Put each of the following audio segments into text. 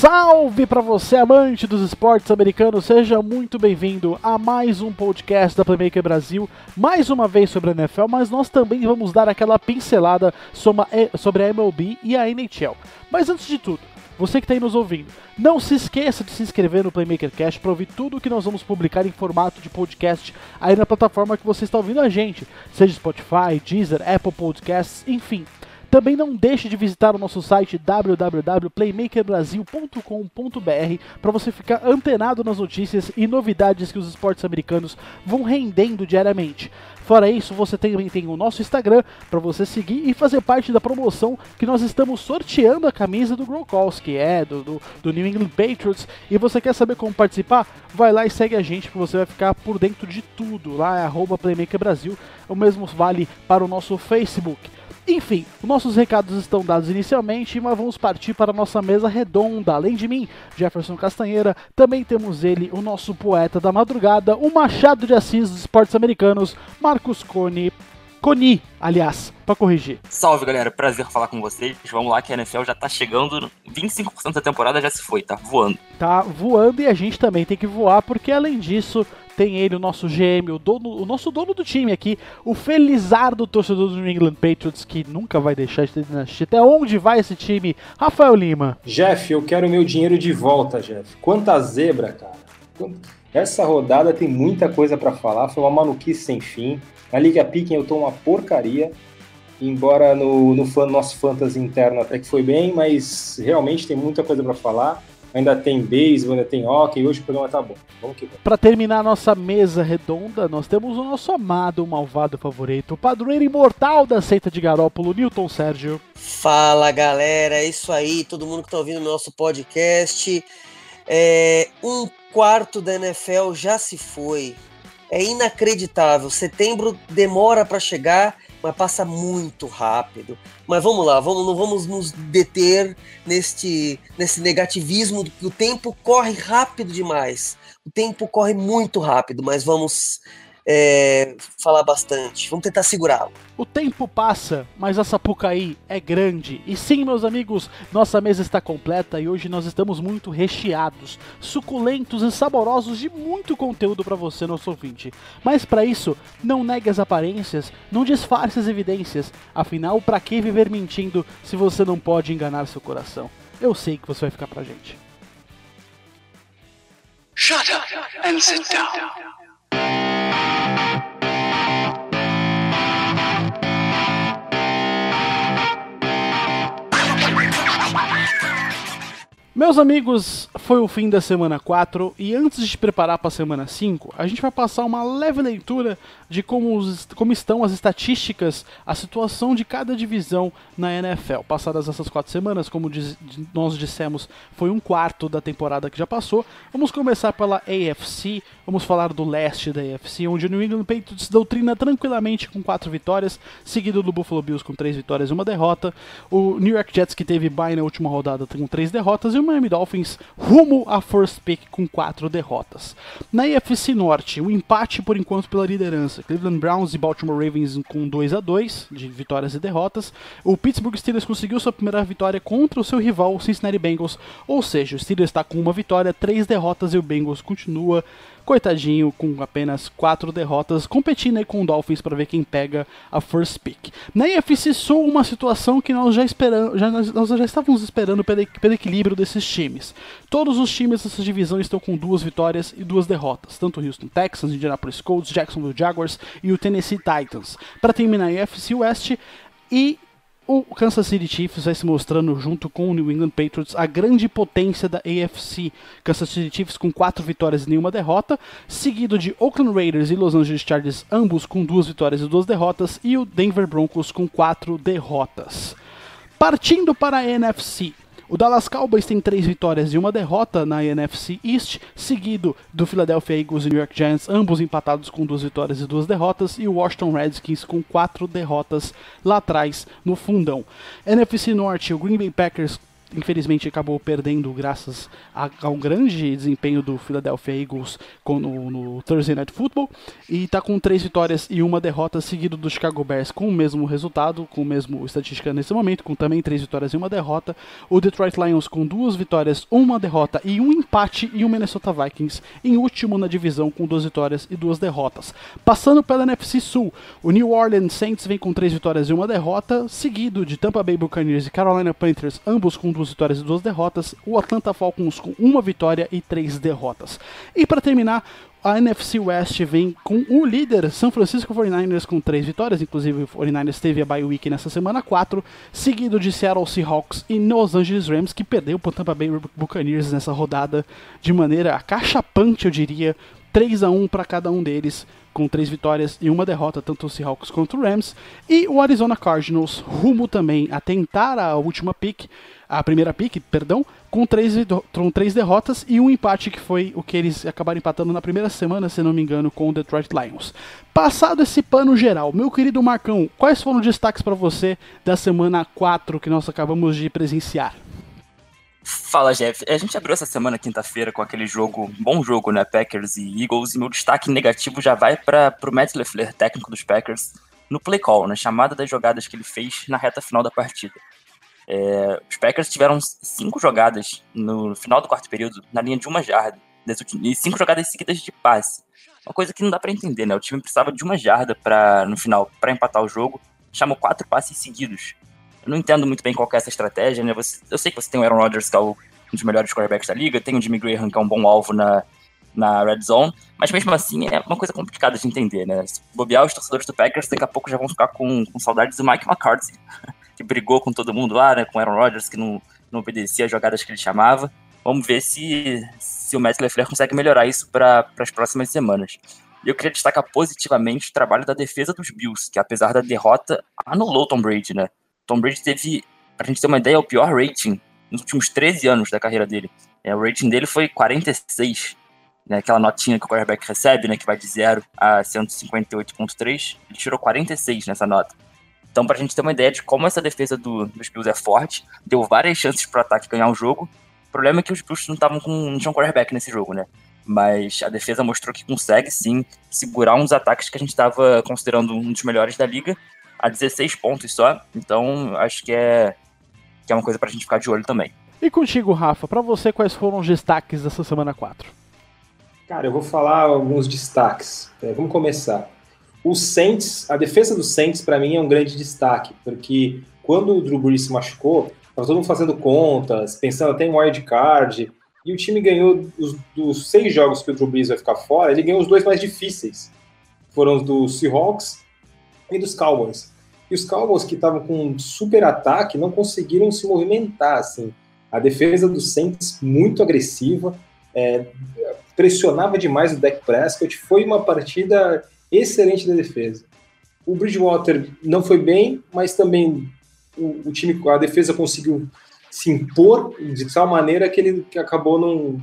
salve para você, amante dos esportes americanos! Seja muito bem-vindo a mais um podcast da Playmaker Brasil, mais uma vez sobre a NFL, mas nós também vamos dar aquela pincelada sobre a MLB e a NHL. Mas antes de tudo, você que está aí nos ouvindo, não se esqueça de se inscrever no Playmaker Cast para ouvir tudo o que nós vamos publicar em formato de podcast aí na plataforma que você está ouvindo a gente, seja Spotify, Deezer, Apple Podcasts, enfim. Também não deixe de visitar o nosso site www.playmakerbrasil.com.br para você ficar antenado nas notícias e novidades que os esportes americanos vão rendendo diariamente. Fora isso, você também tem o nosso Instagram para você seguir e fazer parte da promoção que nós estamos sorteando a camisa do Gronkowski, é, do, do, do, New England Patriots. E você quer saber como participar? Vai lá e segue a gente, que você vai ficar por dentro de tudo. Lá é arroba Playmaker Brasil. O mesmo vale para o nosso Facebook. Enfim, nossos recados estão dados inicialmente, mas vamos partir para a nossa mesa redonda. Além de mim, Jefferson Castanheira, também temos ele, o nosso poeta da madrugada, o Machado de Assis dos esportes americanos, Marcos Cone. Coni, aliás, para corrigir. Salve galera, prazer falar com vocês. Vamos lá que a NFL já tá chegando, 25% da temporada já se foi, tá voando. Tá voando e a gente também tem que voar, porque além disso, tem ele, o nosso gêmeo, o, dono, o nosso dono do time aqui, o felizardo torcedor do New England Patriots, que nunca vai deixar de ter. Até onde vai esse time? Rafael Lima. Jeff, eu quero meu dinheiro de volta, Jeff. Quanta zebra, cara. Essa rodada tem muita coisa para falar, foi uma maluquice sem fim. Na Liga Picking eu tô uma porcaria, embora no, no nosso fantasy interno até que foi bem, mas realmente tem muita coisa para falar ainda tem beisebol, ainda tem hockey, hoje o programa tá bom. Vamos que vamos. Pra terminar a nossa mesa redonda, nós temos o nosso amado, malvado favorito, o padroeiro imortal da seita de Garópolo, Newton Sérgio. Fala galera, é isso aí, todo mundo que tá ouvindo o nosso podcast. É, um quarto da NFL já se foi. É inacreditável. Setembro demora para chegar mas passa muito rápido. Mas vamos lá, vamos, não vamos nos deter neste, nesse negativismo que o tempo corre rápido demais. O tempo corre muito rápido, mas vamos é, falar bastante. Vamos tentar segurá-lo. O tempo passa, mas a Sapucaí é grande. E sim, meus amigos, nossa mesa está completa e hoje nós estamos muito recheados, suculentos e saborosos de muito conteúdo para você, nosso ouvinte. Mas para isso, não negue as aparências, não disfarce as evidências. Afinal, para que viver mentindo se você não pode enganar seu coração? Eu sei que você vai ficar pra gente. Shut up and sit down. you Meus amigos, foi o fim da semana 4 e antes de preparar para a semana 5, a gente vai passar uma leve leitura de como, os, como estão as estatísticas, a situação de cada divisão na NFL. Passadas essas quatro semanas, como diz, nós dissemos, foi um quarto da temporada que já passou. Vamos começar pela AFC, vamos falar do leste da AFC, onde o New England Patriots doutrina tranquilamente com quatro vitórias, seguido do Buffalo Bills com três vitórias e uma derrota. O New York Jets, que teve bye na última rodada, com três derrotas, e o Miami Dolphins rumo a first pick com quatro derrotas. Na AFC Norte, um empate por enquanto pela liderança. Cleveland Browns e Baltimore Ravens com 2 a 2 de vitórias e derrotas. O Pittsburgh Steelers conseguiu sua primeira vitória contra o seu rival, o Cincinnati Bengals, ou seja, o Steelers está com uma vitória, três derrotas e o Bengals continua coitadinho, com apenas quatro derrotas, competindo aí com o Dolphins para ver quem pega a first pick. Na NFC Sul, uma situação que nós já já, nós já estávamos esperando pelo, pelo equilíbrio desses times. Todos os times dessa divisão estão com duas vitórias e duas derrotas, tanto o Houston Texans, Indianapolis Colts, Jacksonville Jaguars e o Tennessee Titans. Para terminar a NFC West e o Kansas City Chiefs vai se mostrando junto com o New England Patriots a grande potência da AFC. Kansas City Chiefs com quatro vitórias e nenhuma derrota, seguido de Oakland Raiders e Los Angeles Chargers, ambos com duas vitórias e duas derrotas, e o Denver Broncos com quatro derrotas. Partindo para a NFC, o Dallas Cowboys tem três vitórias e uma derrota na NFC East, seguido do Philadelphia Eagles e New York Giants, ambos empatados com duas vitórias e duas derrotas, e o Washington Redskins com quatro derrotas lá atrás no fundão. NFC Norte, o Green Bay Packers infelizmente acabou perdendo graças a, a um grande desempenho do Philadelphia Eagles no, no, Thursday Night Football e está com três vitórias e uma derrota seguido do Chicago Bears com o mesmo resultado, com o mesmo estatística nesse momento, com também três vitórias e uma derrota. O Detroit Lions com duas vitórias, uma derrota e um empate e o Minnesota Vikings em último na divisão com duas vitórias e duas derrotas. Passando pela NFC Sul, o New Orleans Saints vem com três vitórias e uma derrota, seguido de Tampa Bay Buccaneers e Carolina Panthers, ambos com duas vitórias e duas derrotas, o Atlanta Falcons com uma vitória e três derrotas. E para terminar, a NFC West vem com o líder São Francisco 49ers com três vitórias, inclusive o 49ers teve a bye week nessa semana 4, seguido de Seattle Seahawks e Los Angeles Rams, que perdeu para o Tampa Bay Buccaneers nessa rodada de maneira acachapante, eu diria, 3 a 1 para cada um deles, com três vitórias e uma derrota, tanto o Seahawks quanto o Rams, e o Arizona Cardinals rumo também a tentar a última pick, a primeira pick, perdão, com três, com três derrotas e um empate que foi o que eles acabaram empatando na primeira semana, se não me engano, com o Detroit Lions. Passado esse pano geral, meu querido Marcão, quais foram os destaques para você da semana 4 que nós acabamos de presenciar? Fala, Jeff. A gente abriu essa semana, quinta-feira, com aquele jogo, bom jogo, né? Packers e Eagles, e meu destaque negativo já vai para o Matt LeFleur, técnico dos Packers, no play call, na chamada das jogadas que ele fez na reta final da partida. É, os Packers tiveram cinco jogadas no final do quarto período, na linha de uma jarda, e cinco jogadas seguidas de passe. Uma coisa que não dá para entender, né? O time precisava de uma jarda para no final para empatar o jogo, chamou quatro passes seguidos. Eu não entendo muito bem qual é essa estratégia, né? Você, eu sei que você tem o Aaron Rodgers, que é o, um dos melhores quarterbacks da liga, tem o Jimmy Graham, que é um bom alvo na, na red zone, mas mesmo assim é uma coisa complicada de entender, né? Se bobear os torcedores do Packers, daqui a pouco já vão ficar com, com saudades do Mike McCarthy. que brigou com todo mundo lá, né, com Aaron Rodgers, que não, não obedecia as jogadas que ele chamava. Vamos ver se, se o Matt LeFleur consegue melhorar isso para as próximas semanas. E eu queria destacar positivamente o trabalho da defesa dos Bills, que apesar da derrota, anulou Tom Brady, né? Tom Brady teve, pra gente ter uma ideia, o pior rating nos últimos 13 anos da carreira dele. É, o rating dele foi 46, né, aquela notinha que o quarterback recebe, né, que vai de 0 a 158.3, ele tirou 46 nessa nota. Então, para a gente ter uma ideia de como essa defesa do, dos Bills é forte, deu várias chances para o ataque ganhar o jogo. O problema é que os Bills não estavam com tinham quarterback nesse jogo, né? Mas a defesa mostrou que consegue sim segurar uns ataques que a gente estava considerando um dos melhores da liga a 16 pontos só. Então, acho que é que é uma coisa para a gente ficar de olho também. E contigo, Rafa, para você quais foram os destaques dessa semana 4? Cara, eu vou falar alguns destaques. É, vamos começar. O Saints, a defesa do Saints para mim é um grande destaque, porque quando o Drew Brees se machucou, estava todo mundo fazendo contas, pensando até em wild card, e o time ganhou os, dos seis jogos que o Drew Brees vai ficar fora, ele ganhou os dois mais difíceis. Foram os do Seahawks e dos Cowboys. E os Cowboys, que estavam com um super ataque, não conseguiram se movimentar. Assim. A defesa do Saints muito agressiva, é, pressionava demais o Dak Prescott. Foi uma partida excelente da defesa. O Bridgewater não foi bem, mas também o, o time, a defesa conseguiu se impor de tal maneira que ele acabou não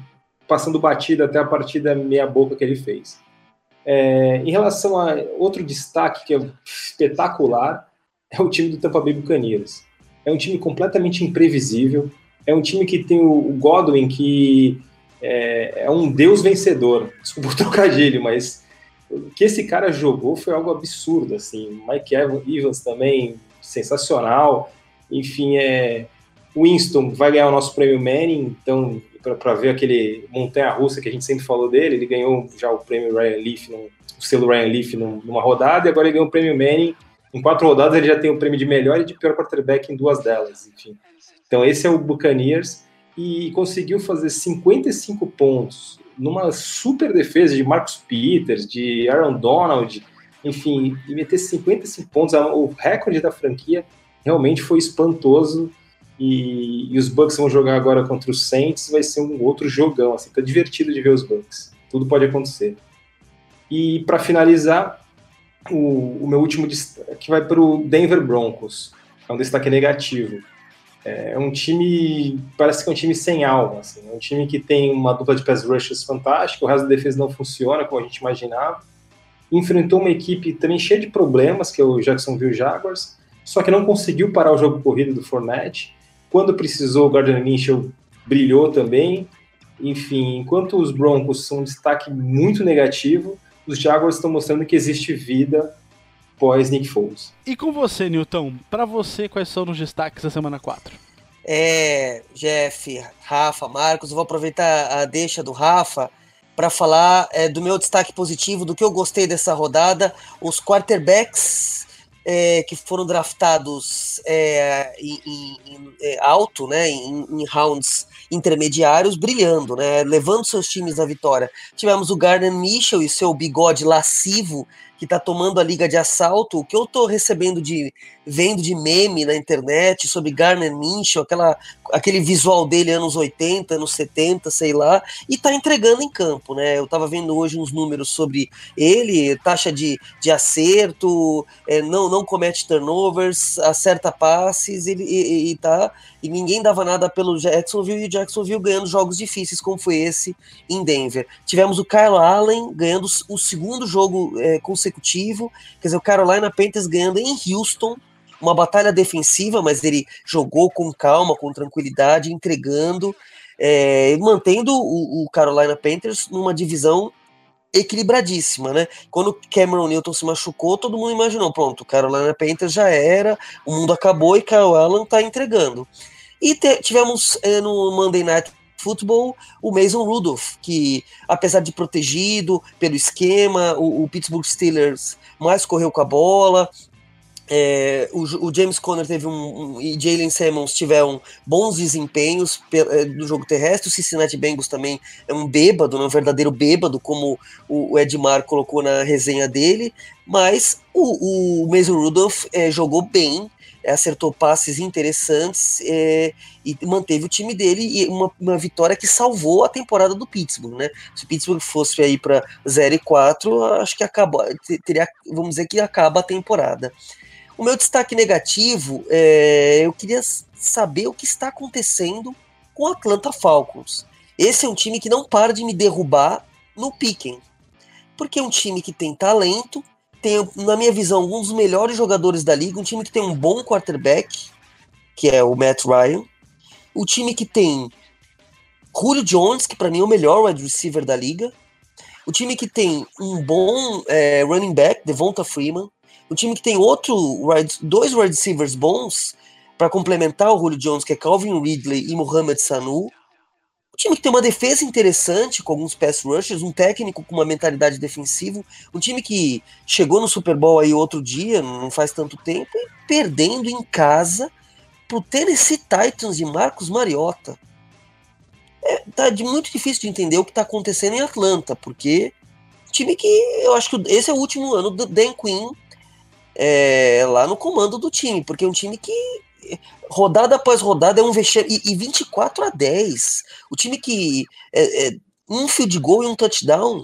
passando batida até a partida meia boca que ele fez. É, em relação a outro destaque que é espetacular é o time do Tampa Bay Buccaneers. É um time completamente imprevisível. É um time que tem o, Godwin que é, é um deus vencedor. Desculpa o trocadilho, mas o que esse cara jogou foi algo absurdo, assim. Mike Evans também, sensacional. Enfim, é... Winston vai ganhar o nosso prêmio Manning, então, para ver aquele montanha-russa que a gente sempre falou dele, ele ganhou já o prêmio Ryan Leaf, no, o selo Ryan Leaf numa rodada, e agora ele ganhou o prêmio Manning. Em quatro rodadas ele já tem o prêmio de melhor e de pior quarterback em duas delas, enfim. Então esse é o Buccaneers, e conseguiu fazer 55 pontos, numa super defesa de Marcus Peters, de Aaron Donald, enfim, e meter 55 pontos, o recorde da franquia realmente foi espantoso. E, e, os Bucks vão jogar agora contra os Saints, vai ser um outro jogão, assim, tá divertido de ver os Bucks. Tudo pode acontecer. E para finalizar, o, o, meu último destaque vai para o Denver Broncos. É um destaque negativo. É um time, parece que é um time sem alma, assim, é um time que tem uma dupla de pass rushers fantástica, o resto da defesa não funciona como a gente imaginava. Enfrentou uma equipe também cheia de problemas, que é o Jacksonville Jaguars, só que não conseguiu parar o jogo corrido do Fournette. Quando precisou, o Gardner Minshew brilhou também. Enfim, enquanto os Broncos são um destaque muito negativo, os Jaguars estão mostrando que existe vida pós Nick Foles. E com você, Newton, para você, quais são os destaques da semana 4? É, Jeff, Rafa, Marcos, eu vou aproveitar a deixa do Rafa para falar é, do meu destaque positivo, do que eu gostei dessa rodada, os quarterbacks é, que foram draftados é, em, em, em, é, alto, né, em, rounds intermediários, brilhando, né, levando seus times à vitória. Tivemos o Gardner Mitchell e seu bigode lascivo que está tomando a liga de assalto, o que eu estou recebendo de vendo de meme na internet sobre Garner Minshew, aquela, aquele visual dele anos 80, anos 70, sei lá, e está entregando em campo, né? Eu estava vendo hoje uns números sobre ele, taxa de, de acerto, é, não, não comete turnovers, acerta passes, ele, e, e, tá, e ninguém dava nada pelo Jacksonville, e o Jacksonville ganhando jogos difíceis, como foi esse em Denver. Tivemos o Kyle Allen ganhando o segundo jogo é, consecutivo, quer dizer, o Carolina Panthers ganhando em Houston, uma batalha defensiva, mas ele jogou com calma, com tranquilidade, entregando, é, mantendo o, o, Carolina Panthers numa divisão equilibradíssima, né? Quando Cameron Newton se machucou, todo mundo imaginou, pronto, Carolina Panthers já era, o mundo acabou e Kyle Allen tá entregando. E te, tivemos é, no Monday Night Football o Mason Rudolph, que apesar de protegido pelo esquema, o, o Pittsburgh Steelers mais correu com a bola, é, o, o, James Conner teve um, um e Jalen Simmons tiveram bons desempenhos é, do jogo terrestre. O Cincinnati Bengals também é um bêbado, né, um verdadeiro bêbado, como o, o Edmar colocou na resenha dele. Mas o, o Mason Rudolph é, jogou bem, é, acertou passes interessantes é, e manteve o time dele e uma, uma, vitória que salvou a temporada do Pittsburgh, né? Se o Pittsburgh fosse aí para 0 e 4, acho que acabou, teria, vamos dizer que acaba a temporada. O meu destaque negativo, é, eu queria saber o que está acontecendo com o Atlanta Falcons. Esse é um time que não para de me derrubar no piquen. Porque é um time que tem talento, tem, na minha visão, um dos melhores jogadores da liga, um time que tem um bom quarterback, que é o Matt Ryan, o time que tem Julio Jones, que para mim é o melhor wide receiver da liga, o time que tem um bom é, running back, Devonta Freeman, um time que tem outro, dois wide receivers bons para complementar o Julio Jones, que é Calvin Ridley e Mohamed Sanu. Um time que tem uma defesa interessante, com alguns pass rushers, um técnico com uma mentalidade defensiva, um time que chegou no Super Bowl aí outro dia, não faz tanto tempo, e perdendo em casa pro Tennessee Titans de Marcos Mariota. É, tá de muito difícil de entender o que está acontecendo em Atlanta, porque time que eu acho que esse é o último ano do Dan Quinn é, lá no comando do time, porque é um time que rodada após rodada é um vexame, e, e 24 a 10. O time que é, é, um field goal e um touchdown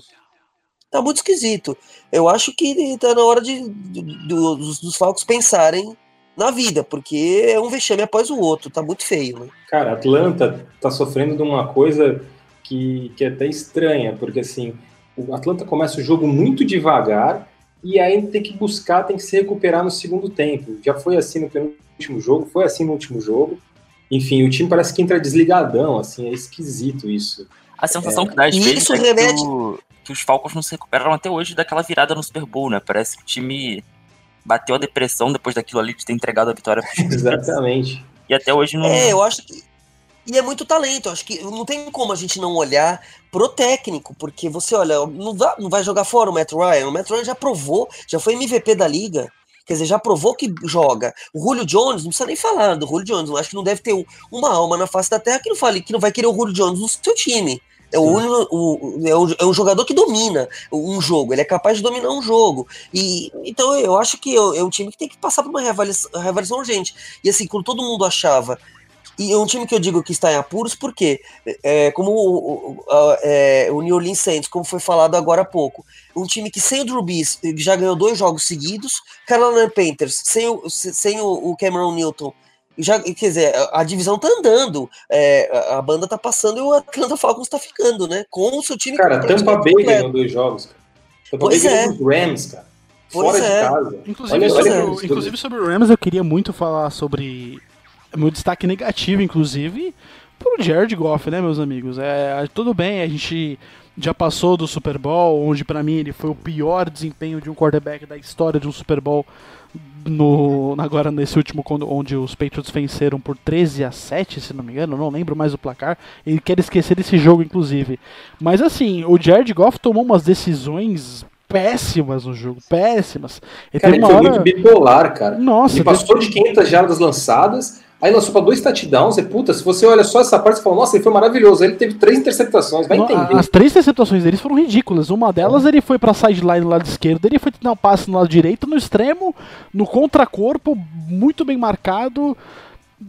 tá muito esquisito. Eu acho que tá na hora de, de, dos, dos Falcons pensarem na vida, porque é um vexame após o outro, tá muito feio, né? Cara, Atlanta tá sofrendo de uma coisa que, que é até estranha, porque assim, o Atlanta começa o jogo muito devagar, e aí tem que buscar, tem que se recuperar no segundo tempo. Já foi assim no último jogo, foi assim no último jogo. Enfim, o time parece que entra desligadão, assim, é esquisito isso. A sensação é. que dá às vezes é que, o, que, os Falcons não se recuperaram até hoje daquela virada no Super Bowl, né? Parece que o time bateu a depressão depois daquilo ali de ter entregado a vitória. Exatamente. E até hoje não. É, eu acho que e é muito talento. Acho que não tem como a gente não olhar pro técnico, porque você olha, não vai, não vai jogar fora o Matt Ryan. O Matt Ryan já provou, já foi MVP da liga. Quer dizer, já provou que joga. O Julio Jones, não precisa nem falar do Julio Jones. Eu acho que não deve ter uma alma na face da terra que não fale que não vai querer o Julio Jones no seu time. É, o, o, é, o, é um jogador que domina um jogo, ele é capaz de dominar um jogo. E então eu acho que é, é um time que tem que passar por uma reavaliação, reavaliação urgente. E assim, quando todo mundo achava e é um time que eu digo que está em apuros, porque, é, como o, o, é, o, New Orleans Saints, como foi falado agora há pouco, um time que sem o Drew Brees já ganhou dois jogos seguidos, Carolina Panthers sem o, sem o Cameron Newton, já, quer dizer, a divisão tá andando, é, a banda tá passando e o Atlanta Falcons tá ficando, né? Com o seu time. Cara, Tampa Bay ganhou dois jogos, cara. Tampa pois Bay é. ganhou Rams, cara. Pois fora é. de casa. Inclusive, olha, sobre, olha, inclusive sobre o Rams, eu queria muito falar sobre Meu destaque negativo, inclusive, pro Jared Goff, né, meus amigos? É, tudo bem, a gente já passou do Super Bowl, onde para mim ele foi o pior desempenho de um quarterback da história de um Super Bowl no, agora nesse último onde os Patriots venceram por 13 a 7, se não me engano, não lembro mais o placar. Ele quer esquecer desse jogo inclusive. Mas assim, o Jared Goff tomou umas decisões péssimas no jogo, péssimas. Ele, cara, ele foi hora... muito bipolar, cara. Nossa, ele passou de 500 jardas lançadas Aí lançou para dois touchdowns, e puta, se você olha só essa parte, você fala, nossa, ele foi maravilhoso. Ele teve três interceptações, vai entender. As três interceptações deles foram ridículas. Uma delas, ele foi pra sideline no lado esquerdo, ele foi tentar um passe no lado direito, no extremo, no contracorpo, muito bem marcado,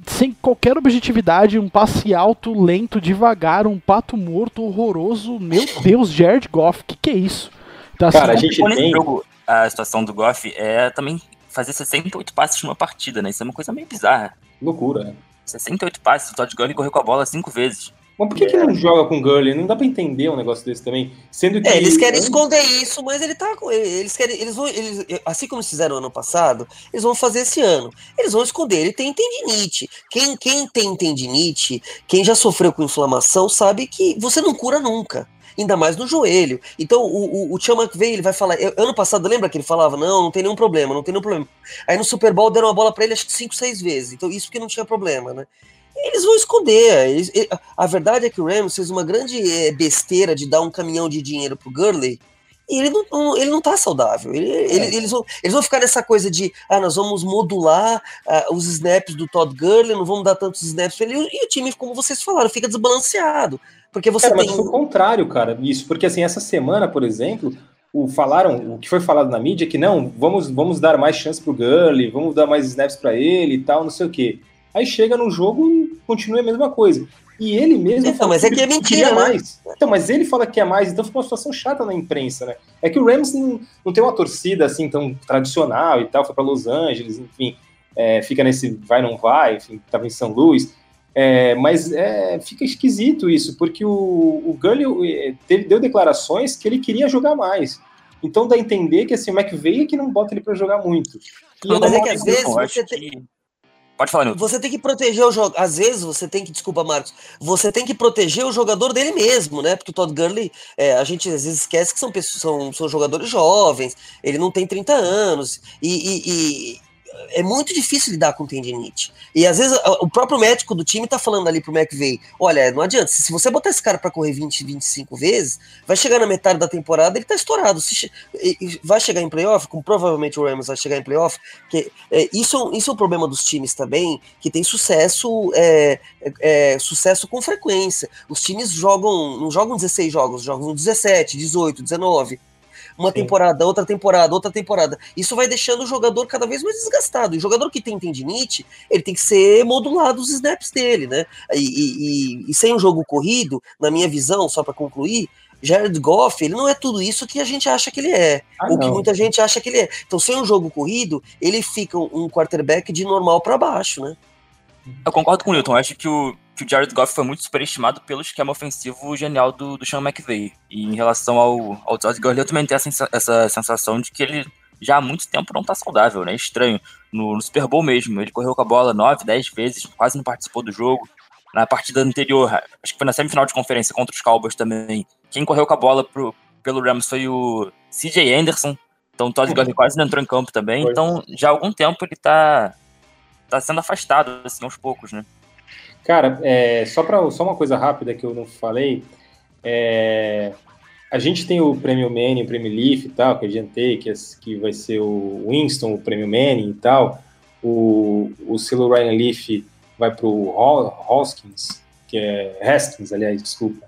sem qualquer objetividade, um passe alto, lento, devagar, um pato morto, horroroso. Meu Deus, Jared Goff, que que é isso? Então, assim, Cara, a gente tem... Jogo, a situação do Goff é também fazer 68 passes numa partida, né? Isso é uma coisa meio bizarra. Loucura, né? 68 passes, o Todd Gurley correu com a bola cinco vezes. Mas por que, é. que não joga com Gurley? Não dá pra entender um negócio desse também. Sendo que. É, eles querem esconder isso, mas ele tá. Eles querem. Eles vão. Eles, assim como eles fizeram ano passado, eles vão fazer esse ano. Eles vão esconder. Ele tem tendinite. Quem, quem tem tendinite, quem já sofreu com inflamação, sabe que você não cura nunca ainda mais no joelho. Então o, o, o Sean McVay ele vai falar. Eu, ano passado, lembra que ele falava: não, não tem nenhum problema, não tem nenhum problema. Aí no Super Bowl deram a bola para ele acho que 5, 6 vezes. Então isso porque não tinha problema, né? Eles vão esconder. Eles, a verdade é que o Rams fez uma grande eh, besteira de dar um caminhão de dinheiro pro Gurley. E ele não, ele não tá saudável. Ele, é. ele, eles, vão, eles vão ficar nessa coisa de ah, nós vamos modular uh, os snaps do Todd Gurley, não vamos dar tantos snaps pra ele. E o time, como vocês falaram, fica desbalanceado. Porque você cara, tem. Mas foi o contrário, cara. Isso, porque assim, essa semana, por exemplo, o falaram, o que foi falado na mídia é que não, vamos, vamos dar mais chance pro Gurley, vamos dar mais snaps para ele e tal, não sei o quê. Aí chega no jogo e continua a mesma coisa. E ele mesmo. Então, mas é que é mentira, né? mais. Então, mas ele fala que é mais, então fica uma situação chata na imprensa, né? É que o Rams não, não tem uma torcida assim tão tradicional e tal, foi para Los Angeles, enfim, é, fica nesse vai não vai, enfim, tava em São Luís. É, mas é, fica esquisito isso, porque o, o Gully é, teve, deu declarações que ele queria jogar mais. Então dá a entender que assim, o McVeigh é que não bota ele para jogar muito. E mas é que às vezes você tem... Pode falar, Nilton. Você tem que proteger o jogo. Às vezes você tem que, desculpa, Marcos, você tem que proteger o jogador dele mesmo, né? Porque o Todd Gurley, é, a gente às vezes esquece que são, pessoas, são, são jogadores jovens, ele não tem 30 anos, e, e, é muito difícil lidar com tendinite. E às vezes o próprio médico do time tá falando ali pro McVeigh: olha, não adianta, se você botar esse cara para correr 20, 25 vezes, vai chegar na metade da temporada, ele tá estourado. Se, vai chegar em playoff, como provavelmente o Rams vai chegar em playoff, que é, isso, isso é um problema dos times também, que tem sucesso, é, é, sucesso com frequência. Os times jogam, não jogam 16 jogos, jogam 17, 18, 19 uma Sim. temporada, outra temporada, outra temporada. Isso vai deixando o jogador cada vez mais desgastado. E o jogador que tem tendinite, ele tem que ser modulado os snaps dele, né? E, e, e sem um jogo corrido, na minha visão, só para concluir, Jared Goff, ele não é tudo isso que a gente acha que ele é, ah, ou que muita gente acha que ele é. Então, sem um jogo corrido, ele fica um quarterback de normal para baixo, né? Eu concordo com o Newton. Acho que o, que o Jared Goff foi muito superestimado pelo esquema ofensivo genial do, do Sean McVay. E em relação ao, ao Todd Gurley, eu também tenho essa, essa sensação de que ele já há muito tempo não tá saudável, né? Estranho. No, no, Super Bowl mesmo, ele correu com a bola 9, 10 vezes, quase não participou do jogo. Na partida anterior, acho que foi na semifinal de conferência contra os Cowboys também, quem correu com a bola pro, pelo Rams foi o CJ Anderson. Então o Todd Gurley quase não entrou em campo também. Então já há algum tempo ele tá, tá sendo afastado, assim, aos poucos, né? Cara, é, só, pra, só uma coisa rápida que eu não falei. É, a gente tem o prêmio Manning, o prêmio Leaf e tal, que eu adiantei, que, é, que vai ser o Winston, o prêmio Manning e tal. O, o selo Ryan Leaf vai para o Hoskins, que é Haskins, aliás, desculpa,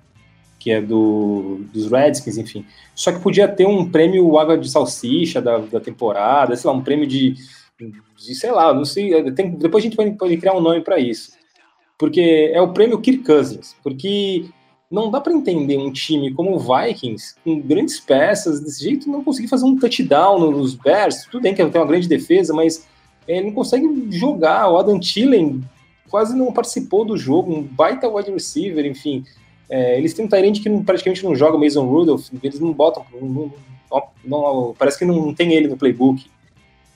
que é do, dos Redskins, enfim. Só que podia ter um prêmio Água de Salsicha da, da temporada, sei lá, um prêmio de, de sei lá, não sei. Tem, depois a gente pode, pode criar um nome para isso porque é o prêmio Kirk Cousins, porque não dá para entender um time como o Vikings, com grandes peças, desse jeito, não conseguir fazer um touchdown nos Bears, tudo bem que tem uma grande defesa, mas ele não consegue jogar, o Adam Thielen quase não participou do jogo, um baita wide receiver, enfim, é, eles têm um Tyrande que praticamente não joga, Mason Rudolph, eles não botam, não, não, não, parece que não tem ele no playbook,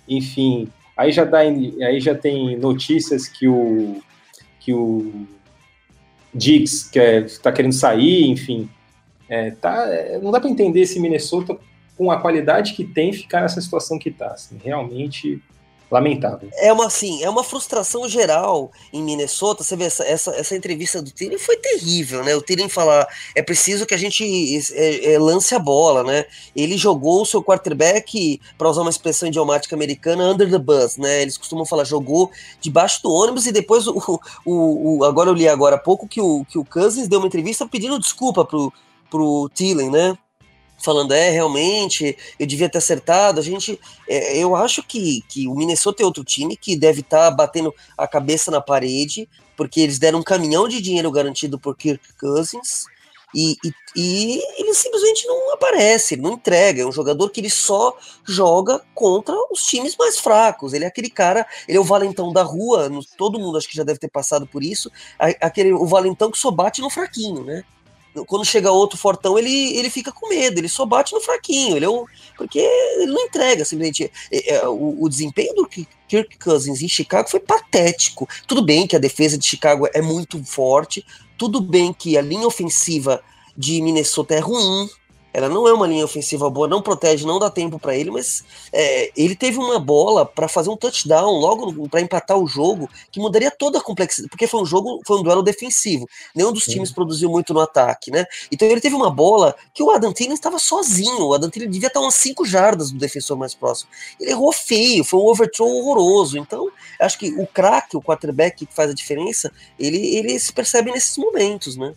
enfim, Aí já, dá, aí já tem notícias que o, que o Diggs quer, tá querendo sair, enfim. É, tá, é, não dá para entender esse Minnesota com a qualidade que tem ficar nessa situação que tá. Assim, realmente lamentável. É uma assim, é uma frustração geral em Minnesota. Você vê essa, essa, essa entrevista do Tyrion foi terrível, né? O Tyrion falar é preciso que a gente é, é, lance a bola, né? Ele jogou o seu quarterback, para usar uma expressão idiomática americana, under the bus, né? Eles costumam falar jogou debaixo do ônibus e depois o, o, o agora eu li agora há pouco que o que o Cousins deu uma entrevista pedindo desculpa pro pro Thielen, né? Falando, é, realmente, eu devia ter acertado. A gente, é, eu acho que, que o Minnesota é outro time que deve estar tá batendo a cabeça na parede, porque eles deram um caminhão de dinheiro garantido por Kirk Cousins. E, e, e, ele simplesmente não aparece, não entrega. É um jogador que ele só joga contra os times mais fracos. Ele é aquele cara, ele é o valentão da rua, todo mundo acho que já deve ter passado por isso. Aquele, o valentão que só bate no fraquinho, né? Quando chega outro fortão, ele, ele fica com medo, ele só bate no fraquinho, ele é um, porque ele não entrega, simplesmente. É, é, o, o, desempenho do Kirk Cousins em Chicago foi patético. Tudo bem que a defesa de Chicago é muito forte, tudo bem que a linha ofensiva de Minnesota é ruim, ela não é uma linha ofensiva boa, não protege, não dá tempo para ele, mas é, ele teve uma bola para fazer um touchdown logo para empatar o jogo que mudaria toda a complexidade, porque foi um jogo, foi um duelo defensivo. Nenhum dos Sim. times produziu muito no ataque, né? Então ele teve uma bola que o Adam Thielen estava sozinho. O Adam Thielen devia estar umas 5 jardas do defensor mais próximo. Ele errou feio, foi um overthrow horroroso. Então, acho que o craque, o quarterback que faz a diferença, ele, ele se percebe nesses momentos, né?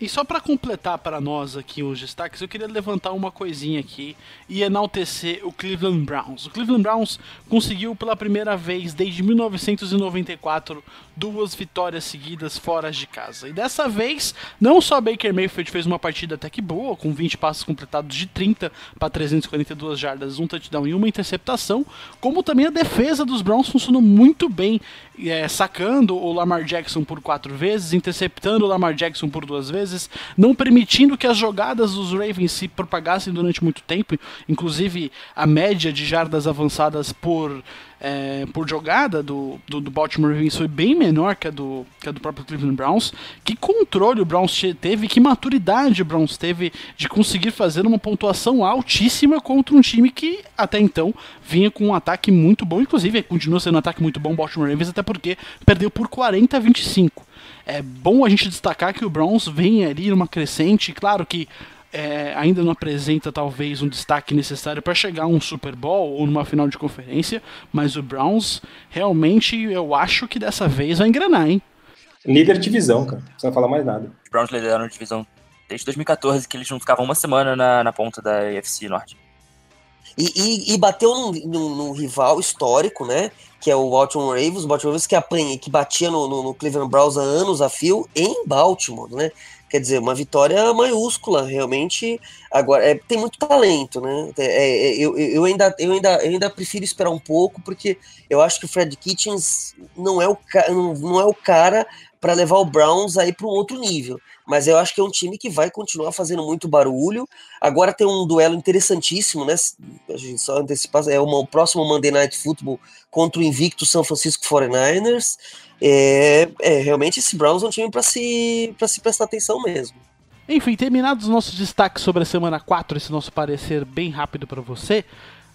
E só para completar para nós aqui os destaques, eu queria levantar uma coisinha aqui e enaltecer o Cleveland Browns. O Cleveland Browns conseguiu pela primeira vez desde 1994 duas vitórias seguidas fora de casa. E dessa vez, não só Baker Mayfield fez uma partida até que boa, com 20 passos completados de 30 para 342 jardas, um touchdown e uma interceptação, como também a defesa dos Browns funcionou muito bem, é, sacando o Lamar Jackson por quatro vezes, interceptando o Lamar Jackson por duas vezes vezes, não permitindo que as jogadas dos Ravens se propagassem durante muito tempo, inclusive a média de jardas avançadas por é, por jogada do, do, do, Baltimore Ravens foi bem menor que a, do, que a do próprio Cleveland Browns. Que controle o Browns teve, que maturidade o Browns teve de conseguir fazer uma pontuação altíssima contra um time que até então vinha com um ataque muito bom, inclusive continua sendo um ataque muito bom o Baltimore Ravens, até porque perdeu por 40 a 25. É bom a gente destacar que o Browns vem ali numa crescente, claro que é, ainda não apresenta talvez um destaque necessário para chegar a um Super Bowl ou numa final de conferência, mas o Browns realmente eu acho que dessa vez vai engrenar, hein? Líder de divisão, cara. Não precisa falar mais nada. Os Browns lideraram a divisão desde 2014, que eles não ficavam uma semana na, na ponta da AFC Norte. E, e, e bateu num, num, num, rival histórico, né? Que é o Baltimore Ravens, o Baltimore Ravens que apanha, que batia no, no, no, Cleveland Browns há anos a fio em Baltimore, né? Quer dizer, uma vitória maiúscula, realmente. Agora, é, tem muito talento, né? É, é, eu, eu, ainda, eu, ainda, eu ainda prefiro esperar um pouco, porque eu acho que o Fred Kitchens não é o, não é o cara para levar o Browns aí para um outro nível. Mas eu acho que é um time que vai continuar fazendo muito barulho. Agora tem um duelo interessantíssimo, né? A gente só antecipar, é o próximo Monday Night Football contra o invicto São Francisco 49ers. É, é realmente esse Browns é um time para se, se prestar atenção mesmo. Enfim, terminados os nossos destaques sobre a semana 4, esse nosso parecer bem rápido para você,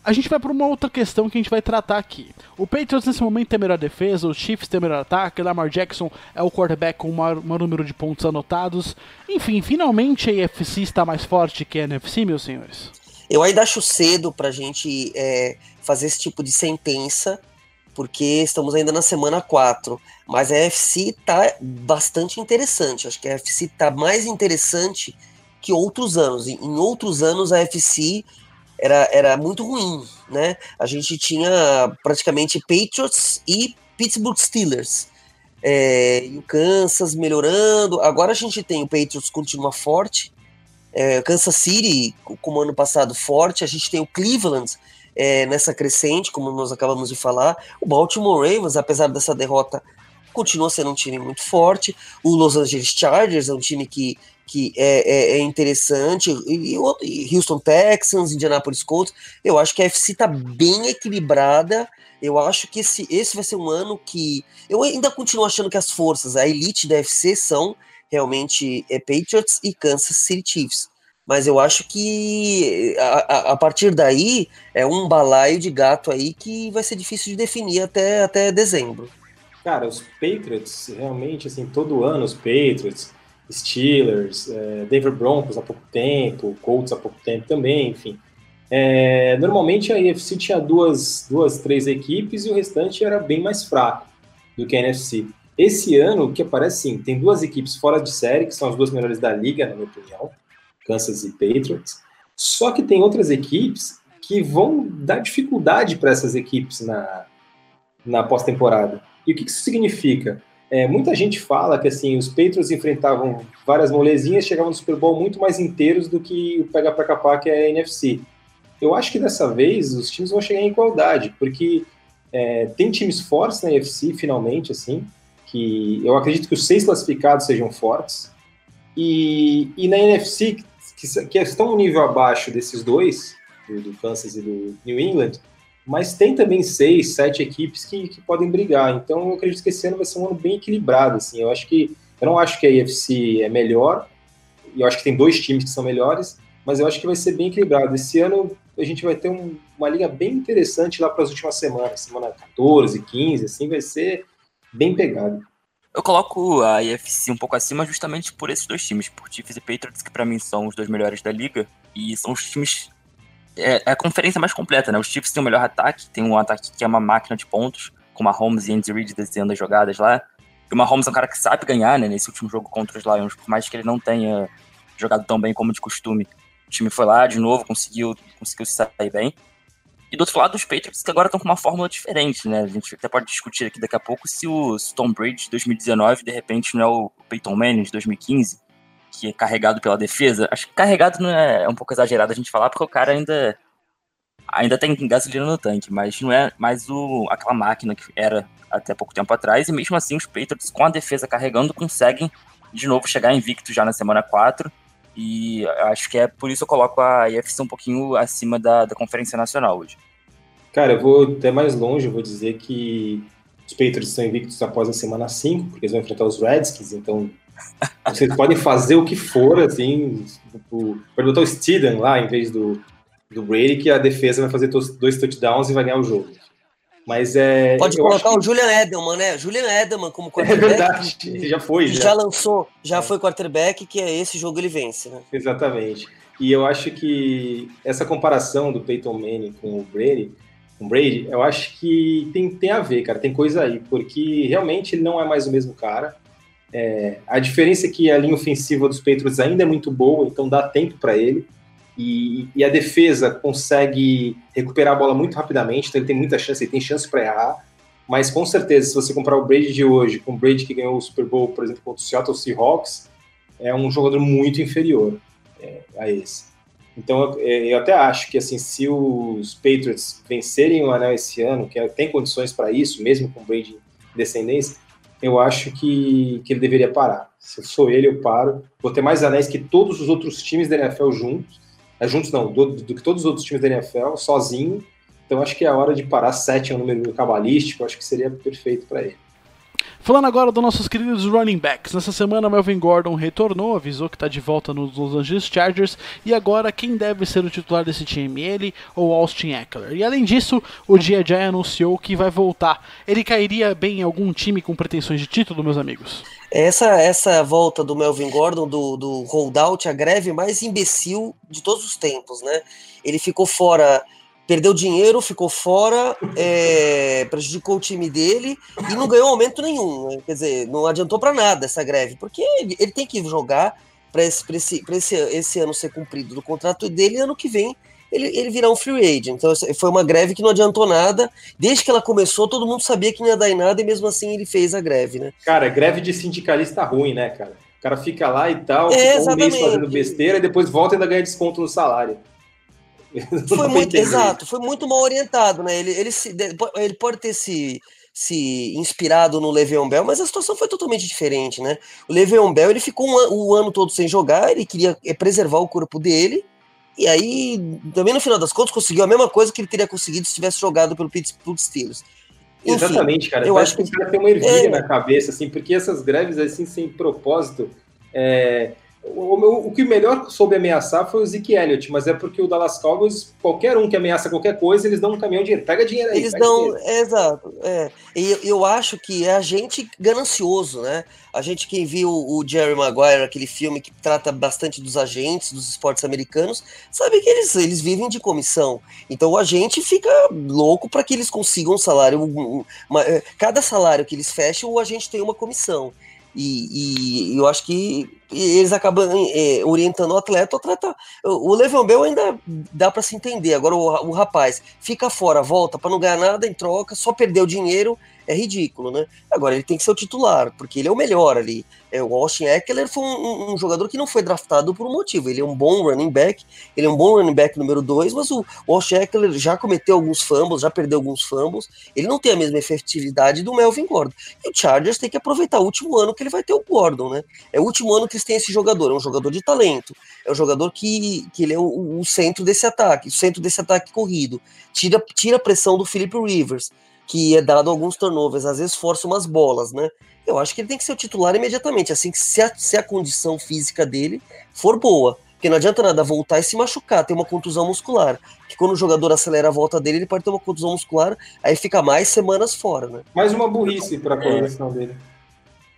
a gente vai para uma outra questão que a gente vai tratar aqui. O Patriots nesse momento tem a melhor defesa, os Chiefs tem o melhor ataque, Lamar Jackson é o quarterback com o maior, maior, número de pontos anotados. Enfim, finalmente a AFC está mais forte que a NFC, meus senhores. Eu ainda acho cedo para a gente é, fazer esse tipo de sentença, porque estamos ainda na semana 4. Mas a AFC está bastante interessante. Acho que a AFC está mais interessante que outros anos. Em outros anos a AFC era, era muito ruim, né? A gente tinha praticamente Patriots e Pittsburgh Steelers. É, e o Kansas melhorando. Agora a gente tem o Patriots continua forte. É, Kansas City, como ano passado, forte. A gente tem o Cleveland é, nessa crescente, como nós acabamos de falar. O Baltimore Ravens, apesar dessa derrota, continua sendo um time muito forte. O Los Angeles Chargers é um time que que é, é, é interessante, e, e, Houston Texans, Indianapolis Colts, eu acho que a FC está bem equilibrada, eu acho que esse, esse vai ser um ano que, eu ainda continuo achando que as forças, a elite da FC são realmente é, Patriots e Kansas City Chiefs, mas eu acho que a, a, partir daí é um balaio de gato aí que vai ser difícil de definir até, até dezembro. Cara, os Patriots, realmente, assim, todo ano os Patriots, Steelers, é, Denver Broncos há pouco tempo, Colts há pouco tempo também, enfim. É, normalmente a NFC tinha duas, duas, três equipes e o restante era bem mais fraco do que a NFC. Esse ano, o que aparece sim, tem duas equipes fora de série, que são as duas melhores da liga, na minha opinião, Kansas e Patriots. Só que tem outras equipes que vão dar dificuldade para essas equipes na, na pós-temporada. E o que isso significa? É, muita gente fala que assim os Patriots enfrentavam várias molezinhas, chegavam no Super Bowl muito mais inteiros do que o pega para capar que é a NFC. Eu acho que dessa vez os times vão chegar em igualdade, porque é, tem times fortes na NFC finalmente, assim, que eu acredito que os seis classificados sejam fortes. E, e na NFC, que, que estão um nível abaixo desses dois, do, do Kansas e do New England, mas tem também seis, sete equipes que, que podem brigar. Então eu acredito que esse ano vai ser um ano bem equilibrado. Assim. Eu acho que eu não acho que a IFC é melhor. Eu acho que tem dois times que são melhores, mas eu acho que vai ser bem equilibrado. Esse ano a gente vai ter um, uma liga bem interessante lá para as últimas semanas, semana 14, 15, assim vai ser bem pegado. Eu coloco a IFC um pouco acima justamente por esses dois times, por Chiefs e Patriots, que para mim são os dois melhores da liga, e são os times é, é, a conferência mais completa, né? Os Chiefs têm o melhor ataque, tem um ataque que é uma máquina de pontos, com uma Holmes e Andy Reid desenhando as jogadas lá. E uma Holmes é um cara que sabe ganhar, né? Nesse último jogo contra os Lions, por mais que ele não tenha jogado tão bem como de costume. O time foi lá de novo, conseguiu, conseguiu se sair bem. E do outro lado, os Patriots que agora estão com uma fórmula diferente, né? A gente até pode discutir aqui daqui a pouco se o Tom Brady de 2019 de repente não é o Peyton Manning de 2015 que é carregado pela defesa. Acho que carregado não é, é um pouco exagerado a gente falar, porque o cara ainda ainda tem gasolina no tanque, mas não é mais o, aquela máquina que era até pouco tempo atrás, e mesmo assim os Patriots, com a defesa carregando, conseguem de novo chegar invicto já na semana 4, e acho que é por isso que eu coloco a IFC um pouquinho acima da, da Conferência Nacional hoje. Cara, eu vou até mais longe, eu vou dizer que os Patriots são invictos após a semana 5, porque eles vão enfrentar os Redskins, então vocês podem fazer o que for, assim, tipo, pode botar o Steedham lá em vez do, do Brady, que a defesa vai fazer dois touchdowns e vai ganhar o jogo. Mas é. Pode colocar que... o Julian Edelman, né? Julian Edelman como quarterback. É verdade, já foi. Já, já lançou, já é. foi quarterback, que é esse jogo ele vence, né? Exatamente. E eu acho que essa comparação do Peyton Manning com o Brady, com o Brady, eu acho que tem, tem a ver, cara, tem coisa aí, porque realmente ele não é mais o mesmo cara. É, a diferença é que a linha ofensiva dos Patriots ainda é muito boa, então dá tempo para ele. E, e, a defesa consegue recuperar a bola muito rapidamente, então ele tem muita chance, ele tem chance para errar. Mas com certeza, se você comprar o Brady de hoje com o Brady que ganhou o Super Bowl, por exemplo, contra o Seattle Seahawks, é um jogador muito inferior é, a esse. Então eu, é, eu, até acho que assim, se os Patriots vencerem o anel esse ano, que tem condições para isso, mesmo com o Brady em descendência, eu acho que, que ele deveria parar. Se eu sou ele, eu paro. Vou ter mais anéis que todos os outros times da NFL juntos. É, juntos não, do, do, que todos os outros times da NFL, sozinho. Então acho que é a hora de parar. Sete é um número cabalístico, acho que seria perfeito para ele. Falando agora dos nossos queridos running backs. Nessa semana, Melvin Gordon retornou, avisou que está de volta nos Los Angeles Chargers. E agora, quem deve ser o titular desse time? Ele ou Austin Eckler? E além disso, o Dia anunciou que vai voltar. Ele cairia bem em algum time com pretensões de título, meus amigos? Essa, essa volta do Melvin Gordon, do, do holdout, a greve mais imbecil de todos os tempos, né? Ele ficou fora perdeu dinheiro, ficou fora, é, prejudicou o time dele e não ganhou aumento nenhum. Né? Quer dizer, não adiantou para nada essa greve, porque ele, ele tem que jogar para esse, esse, esse, esse ano ser cumprido do contrato dele e ano que vem ele, ele virar um free agent. Então foi uma greve que não adiantou nada. Desde que ela começou, todo mundo sabia que não ia dar em nada e mesmo assim ele fez a greve, né? Cara, greve de sindicalista ruim, né, cara? O cara fica lá e tal, é, fica um mês fazendo besteira e depois volta e ainda ganha desconto no salário. Foi muito, exato, foi muito mal orientado, né? Ele, ele, se, ele pode ter se, se inspirado no Le'Veon Bell, mas a situação foi totalmente diferente, né? O Le'Veon Bell ele ficou um, o ano todo sem jogar, ele queria é, preservar o corpo dele, e aí também no final das contas conseguiu a mesma coisa que ele teria conseguido se tivesse jogado pelo Pittsburgh Steelers. Enfim, Exatamente, cara. Eu acho que o cara tem uma ervilha é... na cabeça, assim, porque essas greves assim sem propósito. É o, o, que melhor soube ameaçar foi o Zeke Elliott, mas é porque o Dallas Cowboys, qualquer um que ameaça qualquer coisa, eles dão um caminhão de dinheiro. Pega dinheiro aí. Eles dão, é, exato. É. E eu acho que é a gente ganancioso, né? A gente que viu o Jerry Maguire, aquele filme que trata bastante dos agentes, dos esportes americanos, sabe que eles, eles vivem de comissão. Então o agente fica louco para que eles consigam um salário. Uma, é, cada salário que eles fecham, o agente tem uma comissão. E, e, eu acho que eles acabam é, orientando o atleta, o atleta. O Levan Bell ainda dá para se entender. Agora o, o rapaz fica fora, volta para não ganhar nada em troca, só perdeu dinheiro é ridículo, né? Agora ele tem que ser o titular, porque ele é o melhor ali. É, o Austin Eckler foi um, um, jogador que não foi draftado por um motivo. Ele é um bom running back, ele é um bom running back número dois, mas o, o Austin Eckler já cometeu alguns fumbles, já perdeu alguns fumbles. Ele não tem a mesma efetividade do Melvin Gordon. E o Chargers tem que aproveitar o último ano que ele vai ter o Gordon, né? É o último ano que eles têm esse jogador, é um jogador de talento, é um jogador que, que ele é o, o centro desse ataque, o centro desse ataque corrido. Tira, tira a pressão do Philip Rivers que é dado alguns turnovers, às vezes força umas bolas, né? Eu acho que ele tem que ser o titular imediatamente, assim que se a, se a condição física dele for boa. Porque não adianta nada voltar e se machucar, ter uma contusão muscular. Que quando o jogador acelera a volta dele, ele pode ter uma contusão muscular, aí fica mais semanas fora, né? Mais uma burrice para a progressão dele.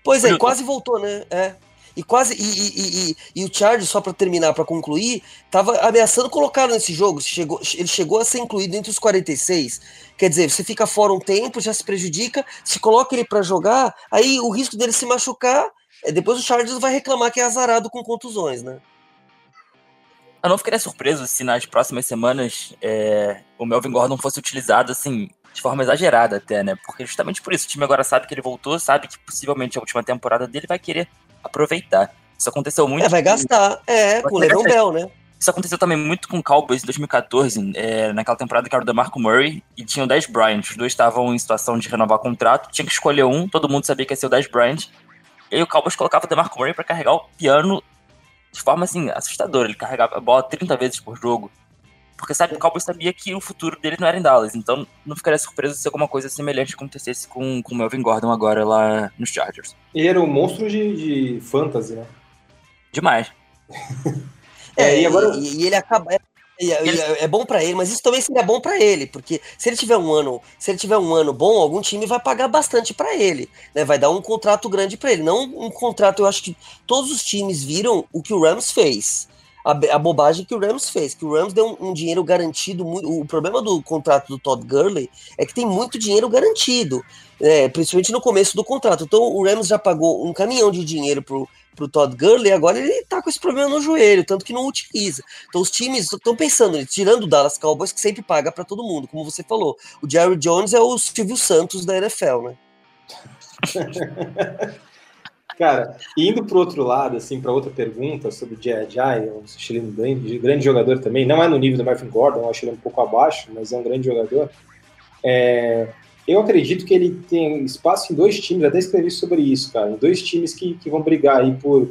Pois é, quase voltou, né? É. E quase. E, e, e, e o Chargers, só para terminar, para concluir, estava ameaçando colocar nesse jogo. Chegou, ele chegou a ser incluído entre os 46. Quer dizer, você fica fora um tempo, já se prejudica, se coloca ele para jogar, aí o risco dele se machucar, é, depois o Chargers vai reclamar que é azarado com contusões, né? Eu não ficaria surpreso se nas próximas semanas é, o Melvin Gordon fosse utilizado assim de forma exagerada até, né? Porque justamente por isso o time agora sabe que ele voltou, sabe que possivelmente a última temporada dele vai querer aproveitar. Isso aconteceu muito. É, vai gastar. É, com o Levan Bell, né? Isso aconteceu também muito com o Cowboys em 2014, é, naquela temporada que era o DeMarco Murray e tinha o Dez Bryant. Os dois estavam em situação de renovar contrato, tinha que escolher um, todo mundo sabia que ia ser o Dez Bryant. E aí o Cowboys colocava o DeMarco Murray para carregar o piano de forma assim assustadora. Ele carregava a bola 30 vezes por jogo. Porque sabe, o Cowboys sabia que o futuro dele não era em Dallas, então não ficaria surpreso se alguma coisa semelhante acontecesse com, com o Melvin Gordon agora lá nos Chargers. Ele era um monstro de, de fantasy, né? Demais. é, e, agora... e, e ele acaba. É, é, é bom para ele, mas isso também seria bom para ele, porque se ele tiver um ano, se ele tiver um ano bom, algum time vai pagar bastante para ele, né? Vai dar um contrato grande para ele, não um contrato. Eu acho que todos os times viram o que o Rams fez a, a, bobagem que o Rams fez, que o Rams deu um, um, dinheiro garantido. Muito, o problema do contrato do Todd Gurley é que tem muito dinheiro garantido, é, principalmente no começo do contrato. Então o Rams já pagou um caminhão de dinheiro pro, pro Todd Gurley, agora ele tá com esse problema no joelho, tanto que não utiliza. Então os times estão pensando, tirando o Dallas Cowboys, que sempre paga para todo mundo, como você falou. O Jerry Jones é o Silvio Santos da NFL, né? Cara, indo para outro lado, assim, para outra pergunta sobre o Jai, um chileno grande, grande jogador também, não é no nível do Marvin Gordon, eu acho ele um pouco abaixo, mas é um grande jogador. É, eu acredito que ele tem espaço em dois times, até escrevi sobre isso, cara, em dois times que, que vão brigar aí por,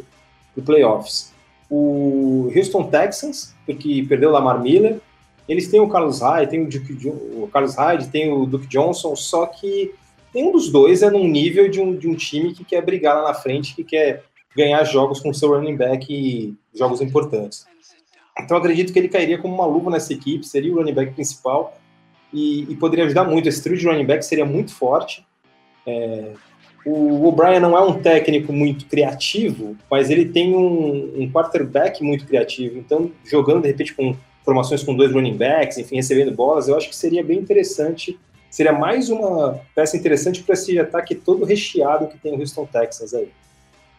por playoffs. O Houston Texans, porque perdeu o Lamar Miller, eles têm o Carlos Hyde, tem o, Duke, o Carlos Hyde, tem o Duke Johnson, só que nenhum dos dois é num nível de um, de um time que quer brigar lá na frente, que quer ganhar jogos com seu running back e jogos importantes. Então acredito que ele cairia como uma luva nessa equipe, seria o running back principal e, e poderia ajudar muito. Esse trio de running back seria muito forte. É, o O'Brien não é um técnico muito criativo, mas ele tem um, um quarterback muito criativo. Então, jogando de repente com formações com dois running backs, enfim, recebendo bolas, eu acho que seria bem interessante seria mais uma peça interessante para esse ataque todo recheado que tem o Houston Texans aí.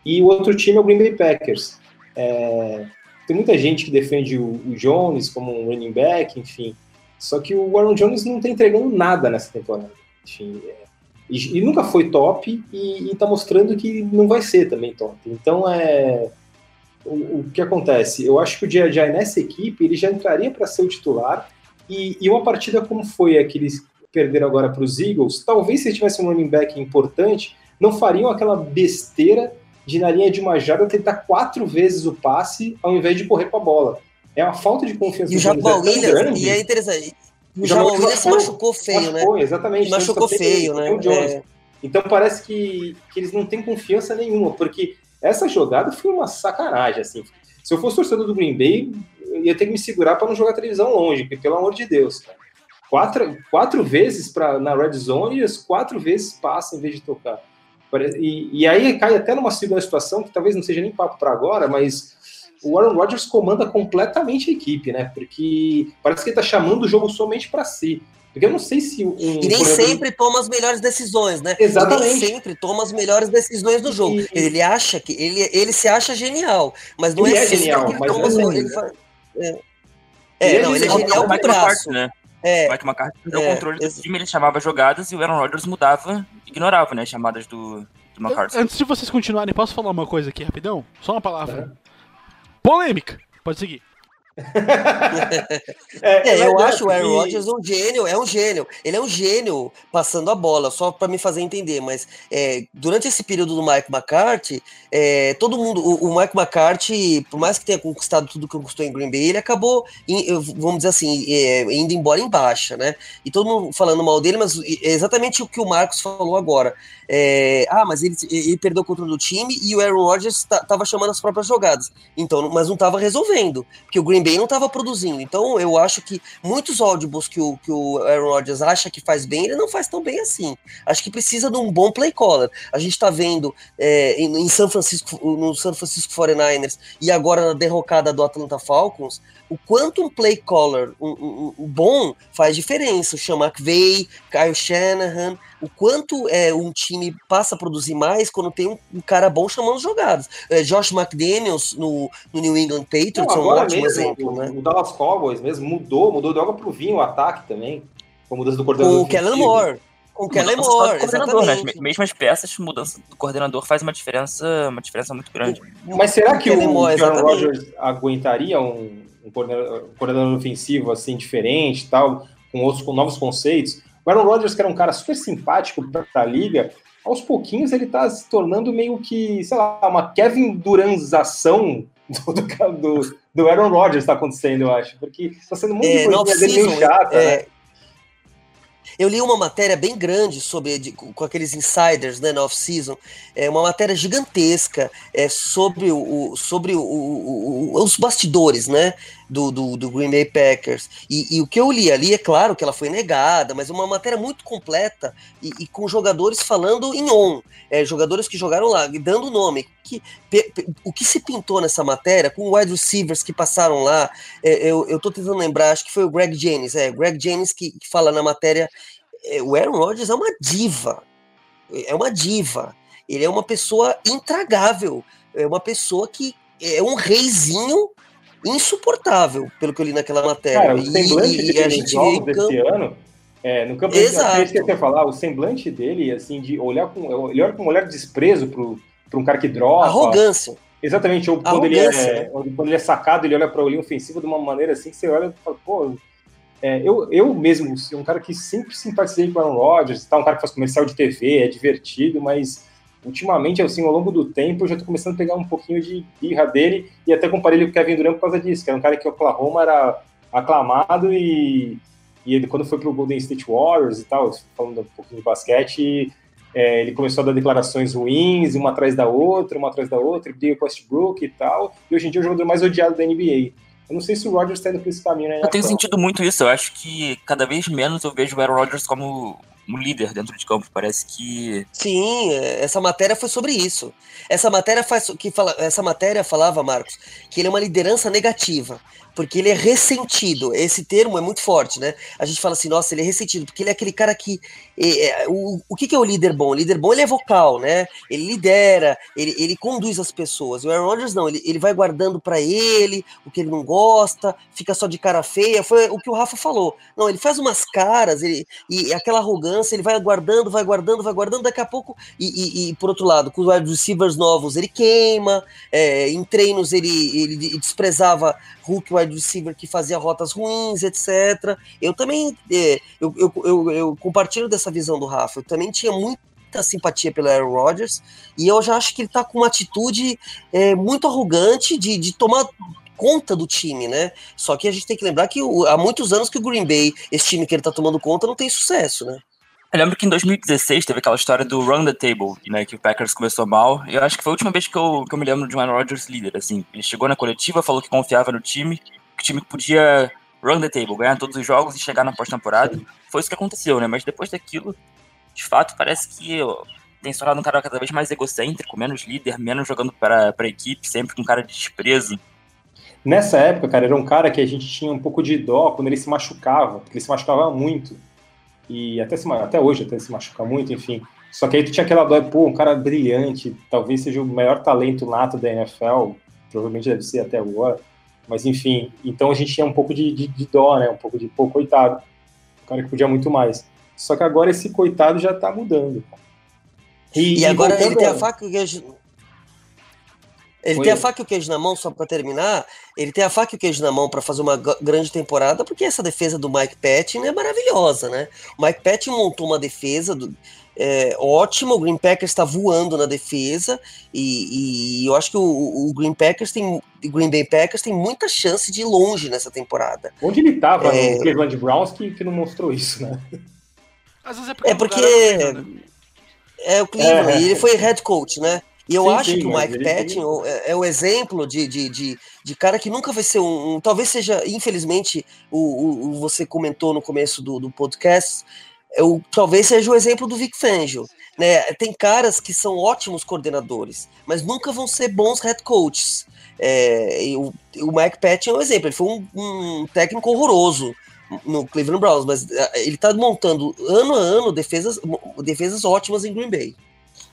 E o outro time é o Green Bay Packers. É, tem muita gente que defende o, o, Jones como um running back, enfim. Só que o Aaron Jones não está entregando nada nessa temporada. Enfim, é, e, e, nunca foi top e está mostrando que não vai ser também top. Então é o, o que acontece? Eu acho que o J.J. nessa equipe ele já entraria para ser o titular e, e, uma partida como foi aqueles perderam agora para os Eagles, talvez se tivesse um running back importante, não fariam aquela besteira de na linha de uma jarda tentar quatro vezes o passe ao invés de correr com a bola. É uma falta de confiança. E o Jamal é Williams, grande. e é interessante. O Jamal Williams se machucou feio, machucou, né? Exatamente. Machucou feio, né? É. Então parece que, que eles não têm confiança nenhuma, porque essa jogada foi uma sacanagem, assim. Se eu fosse torcedor do Green Bay, eu ia ter que me segurar para não jogar televisão longe, porque, pelo amor de Deus, cara. Quatro, quatro vezes pra, na red zone e as quatro vezes passa em vez de tocar. E, e aí cai até numa segunda situação que talvez não seja nem papo para agora, mas o Aaron Rodgers comanda completamente a equipe, né? Porque parece que ele tá chamando o jogo somente para si. Porque eu não sei se um. E nem sempre toma as melhores decisões, né? Exatamente. Nem sempre toma as melhores decisões do jogo. E, ele acha que. Ele, ele se acha genial, mas não ele é, é genial, mas toma não é, ele faz, é. é, não, ele é genial com o braço. Né? É, Mike McCarthy perdeu é, o controle do time, ele chamava jogadas e o Aaron Rodgers mudava, ignorava, né, as chamadas do, do McCarthy. Antes de vocês continuarem, posso falar uma coisa aqui rapidão? Só uma palavra. Polêmica. Pode seguir. É, é, eu acho o Aaron Rodgers um gênio, é um gênio. Ele é um gênio passando a bola, só para me fazer entender. Mas é, durante esse período do Mike McCarthy, é, todo mundo, o, o, Mike McCarthy, por mais que tenha conquistado tudo que conquistou em Green Bay, ele acabou, vamos dizer assim, é, indo embora em baixa, né? E todo mundo falando mal dele, mas é exatamente o que o Marcos falou agora. É, ah, mas ele, ele, perdeu o controle do time e o Aaron Rodgers estava chamando as próprias jogadas. Então, mas não estava resolvendo, porque o Green Bay não estava produzindo. Então, eu acho que muitos audibles que o, que o Aaron Rodgers acha que faz bem, ele não faz tão bem assim. Acho que precisa de um bom play caller. A gente está vendo é, em, em São Francisco, no San Francisco 49ers e agora na derrocada do Atlanta Falcons, o quanto um play caller um, um, um bom faz diferença. O Sean McVay, Kyle Shanahan, o quanto é, um time passa a produzir mais quando tem um, um cara bom chamando jogadas. É, Josh McDaniels no, no, New England Patriots é um ótimo mesmo, exemplo. O, né? o Dallas Cowboys mesmo mudou, mudou de água pro vinho o ataque também, com a mudança do coordenador. O Kellen Moore. Com o Kellen Moore, coordenador, né? Mesmas peças, mudança do coordenador faz uma diferença, uma diferença muito grande. Mas será que o, o Aaron Rodgers aguentaria um, um coordenador ofensivo assim diferente, tal, com outros com novos conceitos? O Aaron Rodgers, que era um cara super simpático para a liga, aos pouquinhos ele está se tornando meio que, sei lá, uma Kevin Duranzação do, do, do Aaron Rodgers está acontecendo, eu acho, porque está sendo muito é, meio chata, é, né? Eu li uma matéria bem grande sobre de, com aqueles insiders né, na off-season, é uma matéria gigantesca é, sobre, o, sobre o, o, os bastidores né, do, do, do Green Bay Packers. E, e, o que eu li ali, é claro que ela foi negada, mas uma matéria muito completa e, e com jogadores falando em on, é, jogadores que jogaram lá, dando nome. Que, pe, pe, o que se pintou nessa matéria, com wide receivers que passaram lá, é, eu, eu tô tentando lembrar, acho que foi o Greg Jennings, é, Greg Jennings que, que fala na matéria, é, o Aaron Rodgers é uma diva, é uma diva, ele é uma pessoa intragável, é uma pessoa que é um reizinho insuportável, pelo que eu li naquela matéria. Cara, o semblante e, dele a gente jogos desse campo... ano, é, no campo Exato. eu de falar, o semblante dele, assim, de olhar com, ele olha com um olhar de desprezo para um cara que droga. Arrogância. Exatamente, ou quando ele, é, quando ele é sacado, ele olha para o linha ofensiva de uma maneira assim que você olha e fala, pô, é, eu, eu mesmo, um cara que sempre simpatizei com o Aaron Rodgers, tá, um cara que faz comercial de TV, é divertido, mas ultimamente, assim, ao longo do tempo, eu já tô começando a pegar um pouquinho de birra dele, e até comparei ele com o Kevin Durant por causa disso, que era um cara que o Oklahoma era aclamado, e, e ele, quando foi pro Golden State Warriors e tal, falando um pouquinho de basquete, é, ele começou a dar declarações ruins, uma atrás da outra, uma atrás da outra, briga com o Westbrook e tal, e hoje em dia é o jogador mais odiado da NBA. Eu não sei se o Rodgers está indo por esse caminho, né? Eu tenho sentido muito isso. Eu acho que cada vez menos eu vejo o Aaron Rodgers como um líder dentro de campo. Parece que. Sim, é, essa matéria foi sobre isso. Essa matéria faz que fala, essa matéria falava, Marcos, que ele é uma liderança negativa porque ele é ressentido. Esse termo é muito forte, né? A gente fala assim, nossa, ele é ressentido, porque ele é aquele cara que. É, o, o que, que é o líder bom? O líder bom ele é vocal, né? Ele lidera, ele, ele conduz as pessoas. O Aaron Rodgers não, ele, ele vai guardando para ele o que ele não gosta, fica só de cara feia. Foi o que o Rafa falou. Não, ele faz umas caras, ele, e aquela arrogância, ele vai guardando, vai guardando, vai guardando, daqui a pouco. E, e, e por outro lado, com os receivers novos, ele queima, é, em treinos ele, ele desprezava Hulk wide receiver que fazia rotas ruins, etc. Eu também é, eu, eu, eu, eu, compartilho dessa visão do Rafa. Eu também tinha muita simpatia pelo Aaron Rodgers e eu já acho que ele tá com uma atitude é, muito arrogante de, de tomar conta do time, né? Só que a gente tem que lembrar que o, há muitos anos que o Green Bay, esse time que ele tá tomando conta, não tem sucesso, né? Eu lembro que em 2016 teve aquela história do Run the Table, né, que o Packers começou mal. Eu acho que foi a última vez que eu, que eu me lembro de um Aaron Rodgers líder, assim. Ele chegou na coletiva, falou que confiava no time, que o time podia run the table, ganhar todos os jogos e chegar na pós-temporada. Foi isso que aconteceu, né? Mas depois daquilo, de fato, parece que tem se tornado um cara cada vez mais egocêntrico, menos líder, menos jogando para a equipe, sempre com cara de desprezo. Nessa época, cara, era um cara que a gente tinha um pouco de dó quando ele se machucava, porque ele se machucava muito e até, se, até hoje até se machuca muito, enfim. Só que aí tu tinha aquela dó, pô, um cara brilhante, talvez seja o maior talento nato da NFL, provavelmente deve ser até agora, mas enfim, então a gente tinha um pouco de, de, de dó, né, um pouco de, pô, coitado, o cara que podia muito mais. Só que agora esse coitado já tá mudando. E, e agora ele tem a faca que ele Foi tem a faca e o queijo na mão, só para terminar. Ele tem a faca e o queijo na mão para fazer uma grande temporada, porque essa defesa do Mike Patton é maravilhosa, né? O Mike Patton montou uma defesa do, é, ótima, o Green Packers está voando na defesa, e, e eu acho que o, o, Green Packers tem. O Green Bay Packers tem muita chance de ir longe nessa temporada. Onde ele estava é... no Cleveland Browns que, que não mostrou isso, né? Às vezes é porque. É, porque... É, né? é o Cleveland, é. e ele foi head coach, né? E eu sim, acho sim, que o Mike Patton é, é, o exemplo de, de, de, de, cara que nunca vai ser um. um talvez seja, infelizmente, o, o, o, você comentou no começo do, do podcast, é o, talvez seja o exemplo do Vic Fangio. Né? Tem caras que são ótimos coordenadores, mas nunca vão ser bons head coaches. É, o, o Mike Patton é um exemplo, ele foi um, um técnico horroroso no Cleveland Browns, mas é, ele está montando ano a ano defesas, defesas ótimas em Green Bay.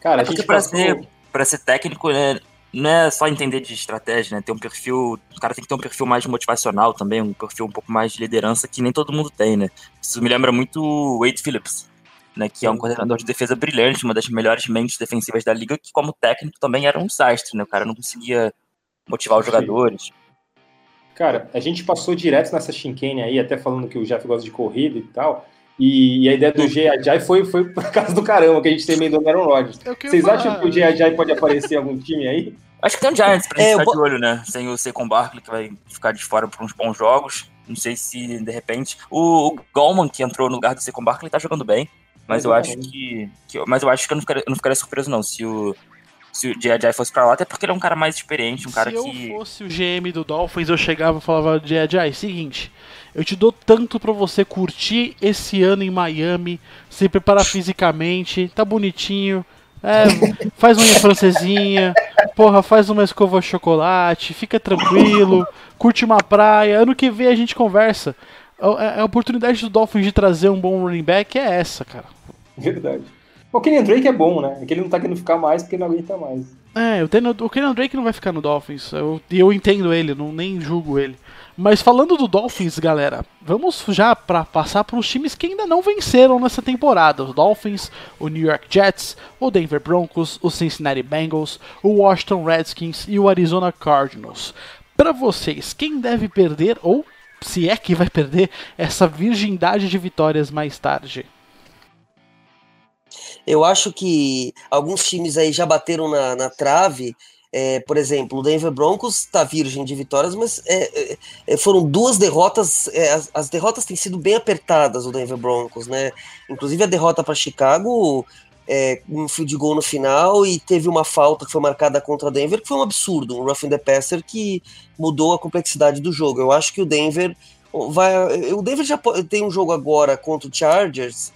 Cara, é a gente passou... para ser técnico, né, não é só entender de estratégia, né? Ter um perfil. O cara tem que ter um perfil mais motivacional também, um perfil um pouco mais de liderança que nem todo mundo tem, né? Isso me lembra muito o Wade Phillips, né? Que é um coordenador de defesa brilhante, uma das melhores mentes defensivas da liga, que como técnico também era um desastre, né? O cara não conseguia motivar os jogadores. Cara, a gente passou direto nessa chinquene aí, até falando que o Jeff gosta de corrida e tal. E, e, a ideia do G.I.J. foi, foi por causa do caramba que a gente tem meio do Aaron Rodgers. Vocês acham que o G.I.J. pode aparecer em algum time aí? Acho que tem um Giants pra gente é, ficar de olho, né? Sem o Saquon Barkley, que vai ficar de fora por uns bons jogos. Não sei se, de repente... O, o Goldman, que entrou no lugar do Saquon Barkley, tá jogando bem. Mas eu acho que, que, Mas eu acho que eu não ficaria, eu não ficaria surpreso, não, se o se o J.J. fosse pra lá, até porque ele é um cara mais experiente, um cara se que. Se eu fosse o GM do Dolphins, eu chegava e falava, J.J., seguinte, eu te dou tanto para você curtir esse ano em Miami, se preparar fisicamente, tá bonitinho. É, faz unha francesinha, porra, faz uma escova de chocolate, fica tranquilo, curte uma praia, ano que vem a gente conversa. A, a oportunidade do Dolphins de trazer um bom running back é essa, cara. Verdade. O Kenyon Drake é bom, né? É que ele não tá querendo ficar mais porque não aguenta mais. É, o Kenyon Drake não vai ficar no Dolphins. Eu, eu entendo ele, não nem julgo ele. Mas falando do Dolphins, galera, vamos já para passar para os times que ainda não venceram nessa temporada: os Dolphins, o New York Jets, o Denver Broncos, o Cincinnati Bengals, o Washington Redskins e o Arizona Cardinals. Para vocês, quem deve perder ou se é que vai perder essa virgindade de vitórias mais tarde? Eu acho que alguns times aí já bateram na, na trave. É, por exemplo, o Denver Broncos está virgem de vitórias, mas é, é, é foram duas derrotas. É, as, as, derrotas têm sido bem apertadas, o Denver Broncos, né? Inclusive a derrota para Chicago, é, um fio de gol no final, e teve uma falta que foi marcada contra Denver, que foi um absurdo, um roughing the passer que mudou a complexidade do jogo. Eu acho que o Denver vai. O Denver já tem um jogo agora contra o Chargers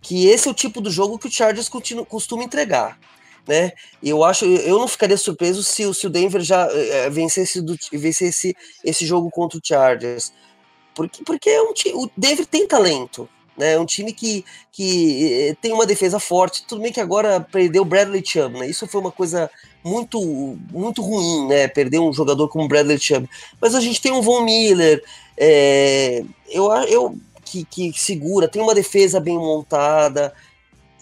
que esse é o tipo do jogo que o Chargers continua, costuma entregar. Né? Eu acho, eu não ficaria surpreso se, se o Denver já é, vencesse, do, vencesse esse jogo contra o Chargers, porque, porque é um, o Denver tem talento, né? É um time que, que eh, tem uma defesa forte. Tudo bem que agora perdeu o Bradley Chubb, né? Isso foi uma coisa muito muito ruim, né? Perder um jogador como o Bradley Chubb. Mas a gente tem um Von Miller. É, eu, eu que, que segura, tem uma defesa bem montada.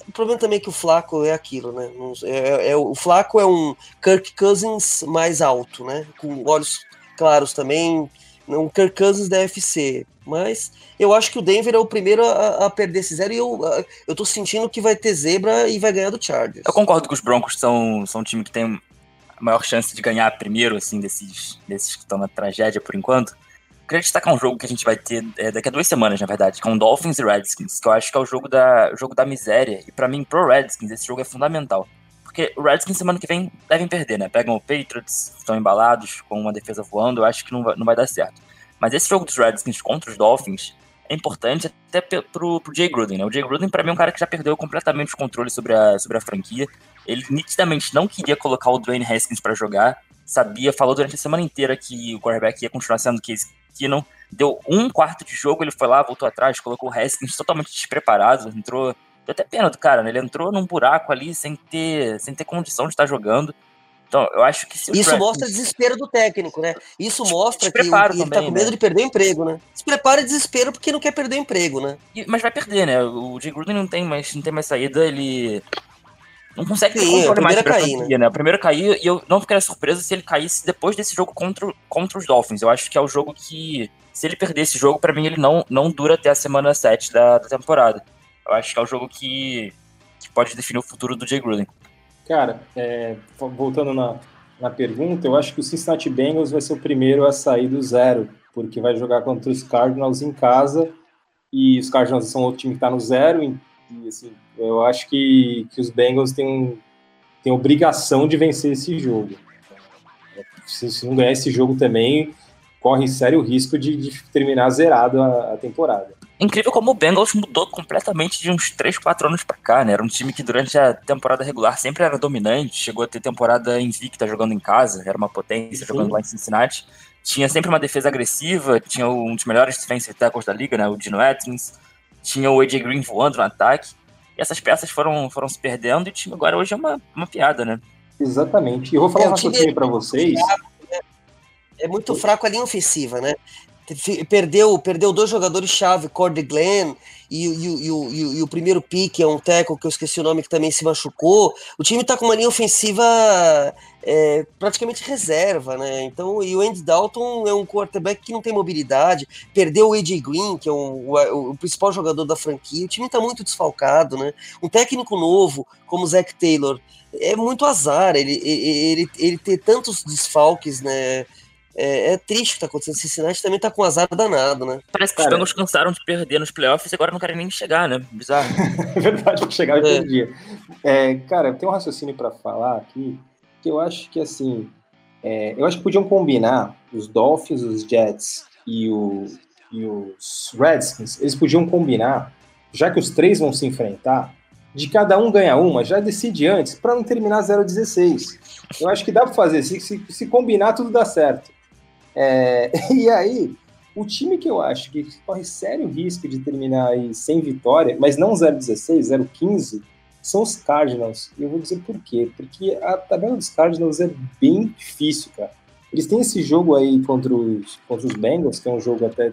O problema também é que o Flaco é aquilo, né? É, é, o Flaco é um Kirk Cousins mais alto, né? Com olhos claros também, um Kirk Cousins da FC. Mas eu acho que o Denver é o primeiro a, a perder esse zero e eu, eu tô sentindo que vai ter zebra e vai ganhar do Chargers. Eu concordo que os Broncos são, são um time que tem a maior chance de ganhar primeiro, assim, desses, desses que estão na tragédia por enquanto. Queria destacar um jogo que a gente vai ter é, daqui a duas semanas, na verdade, com Dolphins e Redskins, que eu acho que é o jogo da, jogo da miséria. E para mim, pro Redskins, esse jogo é fundamental. Porque o Redskins semana que vem devem perder, né? Pegam o Patriots, estão embalados, com uma defesa voando, eu acho que não vai, não vai dar certo. Mas esse jogo dos Redskins contra os Dolphins é importante até pro, pro Jay Gruden, né? O Jay Gruden, para mim, é um cara que já perdeu completamente o controle sobre a, sobre a franquia. Ele nitidamente não queria colocar o Dwayne Haskins para jogar, sabia, falou durante a semana inteira que o quarterback ia continuar sendo Case Keenum. Deu um quarto de jogo, ele foi lá, voltou atrás, colocou o Haskins totalmente despreparado, entrou. Deu até pena do cara, né? Ele entrou num buraco ali sem ter, sem ter condição de estar jogando. Então, eu acho que se Isso mostra desespero do técnico, né? Isso mostra que ele tá com medo né? de perder o emprego, né? Se prepara e desespero porque não quer perder o emprego, né? E, mas vai perder, né? O Jay Gruden não tem mais, não tem mais saída, ele não consegue Sim, ter controle mais sobre cair, a né? né? O primeiro cair, e eu não ficaria surpreso se ele caísse depois desse jogo contra, contra os Dolphins. Eu acho que é o jogo que, se ele perder esse jogo, para mim ele não, não dura até a semana 7 da, da temporada. Eu acho que é o jogo que, que pode definir o futuro do Jay Gruden. Cara, é, voltando na, na pergunta, eu acho que o Cincinnati Bengals vai ser o primeiro a sair do zero, porque vai jogar contra os Cardinals em casa, e os Cardinals são outro time que está no zero, e assim, eu acho que, que os Bengals têm, têm obrigação de vencer esse jogo. Se, se não ganhar esse jogo também, corre sério risco de, de terminar zerado a, a, temporada. Incrível como o Bengals mudou completamente de uns 3, 4 anos para cá, né? Era um time que durante a temporada regular sempre era dominante, chegou a ter temporada invicta jogando em casa, era uma potência Sim. jogando lá em Cincinnati. Tinha sempre uma defesa agressiva, tinha um dos melhores defensive tackles da liga, né? O Dino Atkins tinha o AJ Green voando no ataque. E essas peças foram, foram se perdendo e o time agora hoje é uma, uma piada, né? Exatamente. E eu vou falar é, uma coisa para vocês. Né? É muito fraco a linha ofensiva, né? Perdeu, perdeu dois jogadores-chave, Cordy Glenn e, e, e, e, o primeiro pique é um teco que eu esqueci o nome que também se machucou. O time tá com uma linha ofensiva é, praticamente reserva, né? Então, e o Andy Dalton é um quarterback que não tem mobilidade, perdeu o AJ Green, que é um, o, o, principal jogador da franquia. O time tá muito desfalcado, né? Um técnico novo, como o Zach Taylor, é muito azar ele, ele, ele, ele ter tantos desfalques, né? É, é, triste o que tá acontecendo. Cincinnati também tá com azar danado, né? Parece que Cara, os Bengals cansaram de perder nos playoffs e agora não querem nem chegar, né? Bizarro. é verdade, que chegar é. dia. É, cara, tem um raciocínio para falar aqui que eu acho que assim. É, eu acho que podiam combinar os Dolphins, os Jets e, o, e os Redskins. Eles podiam combinar, já que os três vão se enfrentar, de cada um ganhar uma, já decide antes, para não terminar 0-16. Eu acho que dá para fazer, se, se, se, combinar, tudo dá certo. É, e aí, o time que eu acho que corre sério risco de terminar aí sem vitória, mas não 0-16, 0-15, são os Cardinals. E eu vou dizer por quê. Porque a tabela dos Cardinals é bem difícil, cara. Eles têm esse jogo aí contra os, contra os Bengals, que é um jogo até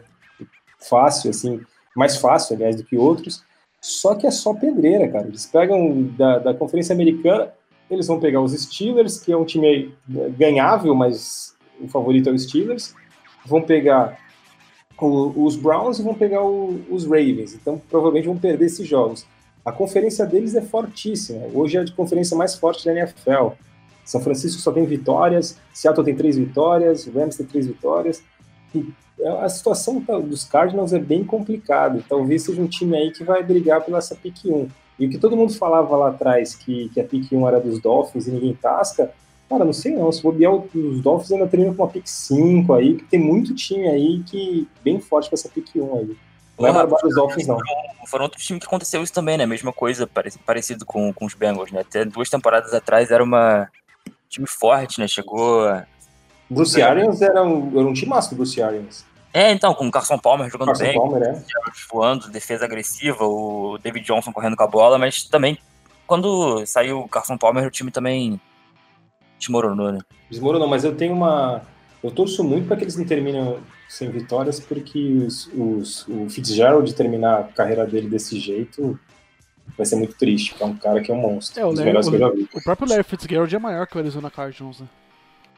fácil, assim, mais fácil, aliás, do que outros. Só que é só pedreira, cara. Eles pegam da, da Conferência Americana, eles vão pegar os Steelers, que é um time ganhável, mas o favorito é o Steelers, vão pegar o, os Browns e vão pegar o, os Ravens. Então, provavelmente vão perder esses jogos. A conferência deles é fortíssima. Hoje é a conferência mais forte da NFL. São Francisco só tem vitórias, Seattle tem três vitórias, Rams tem três vitórias. E a situação dos Cardinals é bem complicada. Talvez seja um time aí que vai brigar pela essa pick 1. E o que todo mundo falava lá atrás, que, que a pick 1 era dos Dolphins e ninguém tasca, Cara, não sei não. Se bobear, os Dolphins ainda treinam com uma pick 5 aí, que tem muito time aí que bem forte com essa pick 1 aí. Não é barbar os Dolphins, não. Foram, foram outros times que aconteceu isso também, né? Mesma coisa, parecido com, com os Bengals, né? Até duas temporadas atrás era uma um time forte, né? Chegou. Bruce Arians era um, era um time massa do Bruce Arians. É, então, com o Carson Palmer jogando Carson bem, Palmer, é. voando, defesa agressiva, o David Johnson correndo com a bola, mas também, quando saiu o Carson Palmer, o time também desmoronou, né? Desmoronou, mas eu tenho uma. Eu torço muito para que eles não terminem sem vitórias, porque os, os, o Fitzgerald terminar a carreira dele desse jeito vai ser muito triste, porque é um cara que é um monstro. É, o, Larry, o, o próprio Larry Fitzgerald é maior que o Arizona Cardinals, né?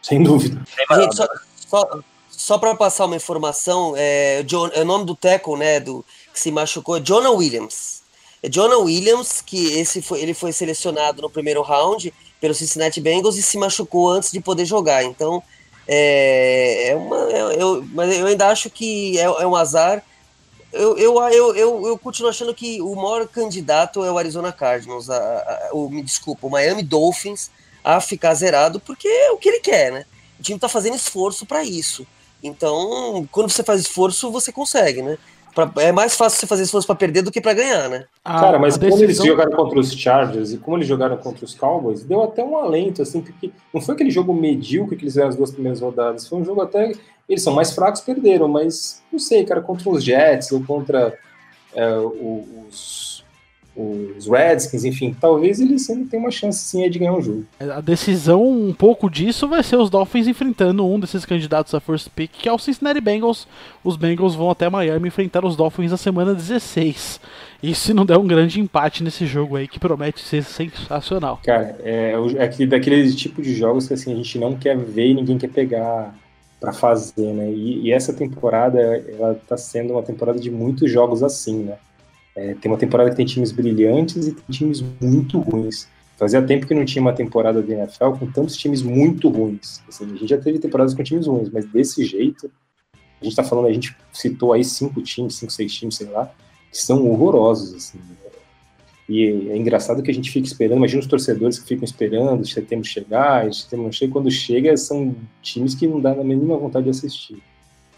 Sem dúvida. Gente, só, só, só para passar uma informação, é, John, é o nome do tackle, né, do que se machucou, é Jonah Williams. É Jonah Williams, que esse foi, ele foi selecionado no primeiro round pelo Cincinnati Bengals e se machucou antes de poder jogar. Então, é, é uma, é, eu, mas eu ainda acho que é, é um azar. Eu, eu, eu, eu, eu, continuo achando que o maior candidato é o Arizona Cardinals, a, a, o, me desculpa, o Miami Dolphins a ficar zerado, porque é o que ele quer, né? O time tá fazendo esforço para isso. Então, quando você faz esforço, você consegue, né? Pra, é mais fácil você fazer esforço para perder do que para ganhar, né? Cara, mas decisão... quando eles jogaram contra os Chargers e como eles jogaram contra os Cowboys, deu até um alento, assim, porque não foi aquele jogo medíocre que eles fizeram as duas primeiras rodadas, foi um jogo até. Eles são mais fracos, perderam, mas não sei, cara, contra os Jets ou contra é, os os Redskins, enfim, talvez eles ainda tenham uma chance sim de ganhar um jogo. A decisão, um pouco disso, vai ser os Dolphins enfrentando um desses candidatos a first pick, que é o Cincinnati Bengals. Os Bengals vão até Miami enfrentar os Dolphins na semana 16. E se não der um grande empate nesse jogo aí, que promete ser sensacional. Cara, é, é daquele tipo de jogos que assim, a gente não quer ver e ninguém quer pegar para fazer, né? E, e, essa temporada, ela tá sendo uma temporada de muitos jogos assim, né? É, tem uma temporada que tem times brilhantes e tem times muito ruins. Fazia tempo que não tinha uma temporada da NFL com tantos times muito ruins. Assim, a gente já teve temporadas com times ruins, mas desse jeito, a gente tá falando, a gente citou aí cinco times, cinco, seis times, sei lá, que são horrorosos, assim. E é engraçado que a gente fica esperando, imagina os torcedores que ficam esperando setembro chegar, setembro não chega, quando chega são times que não dá a mínima vontade de assistir.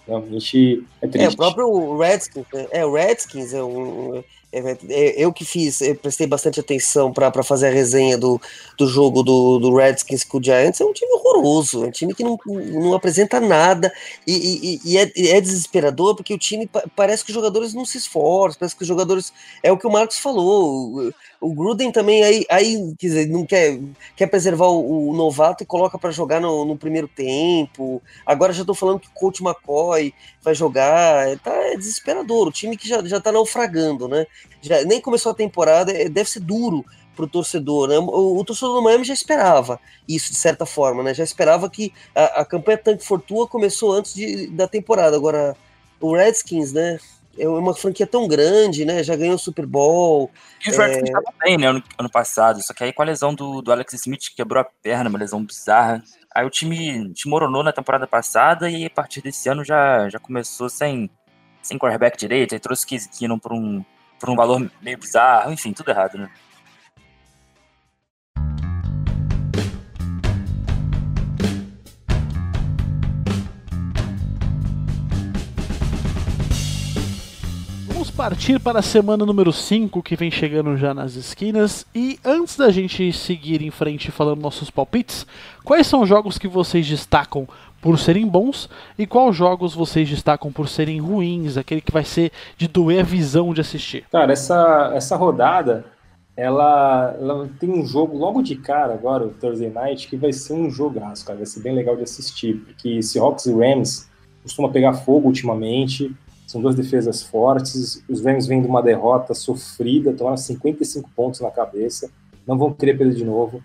Realmente é triste. É, o próprio Redskins, né? é, o Redskins é um, é, é, eu que fiz, eu prestei bastante atenção para fazer a resenha do, do jogo do, do Redskins com o Giants. É um time horroroso, é um time que não, não apresenta nada e, e, e é, é, desesperador porque o time parece que os jogadores não se esforçam, parece que os jogadores. É o que o Marcos falou. O, o Gruden também aí, aí quer dizer, não quer, quer preservar o, o novato e coloca para jogar no, no, primeiro tempo. Agora já estou falando que o coach McCoy vai jogar. Tá, é desesperador. O time que já, já tá naufragando, né? Já nem começou a temporada, é, deve ser duro para o torcedor, né? O, o, torcedor do Miami já esperava isso de certa forma, né? Já esperava que a, a campanha Tank Fortua começou antes de, da temporada. Agora o Redskins, né? É uma franquia tão grande, né? Já ganhou o Super Bowl. E os Redskins é... estavam bem, né? Ano, ano, passado. Só que aí com a lesão do, do Alex Smith quebrou a perna, uma lesão bizarra. Aí o time desmoronou na temporada passada e a partir desse ano já, já começou sem, sem quarterback direito. Aí trouxe Keenum para um por um valor meio bizarro, enfim, tudo errado, né? Vamos partir para a semana número 5, que vem chegando já nas esquinas. E antes da gente seguir em frente falando nossos palpites, quais são os jogos que vocês destacam por serem bons e quais jogos vocês destacam por serem ruins, aquele que vai ser de doer a visão de assistir? Cara, essa, essa rodada ela, ela tem um jogo logo de cara agora, o Thursday Night, que vai ser um jogaço, cara, vai ser bem legal de assistir, porque Seahawks e Rams costuma pegar fogo ultimamente, são duas defesas fortes, os Rams vêm de uma derrota sofrida, tomaram 55 pontos na cabeça, não vão querer perder de novo.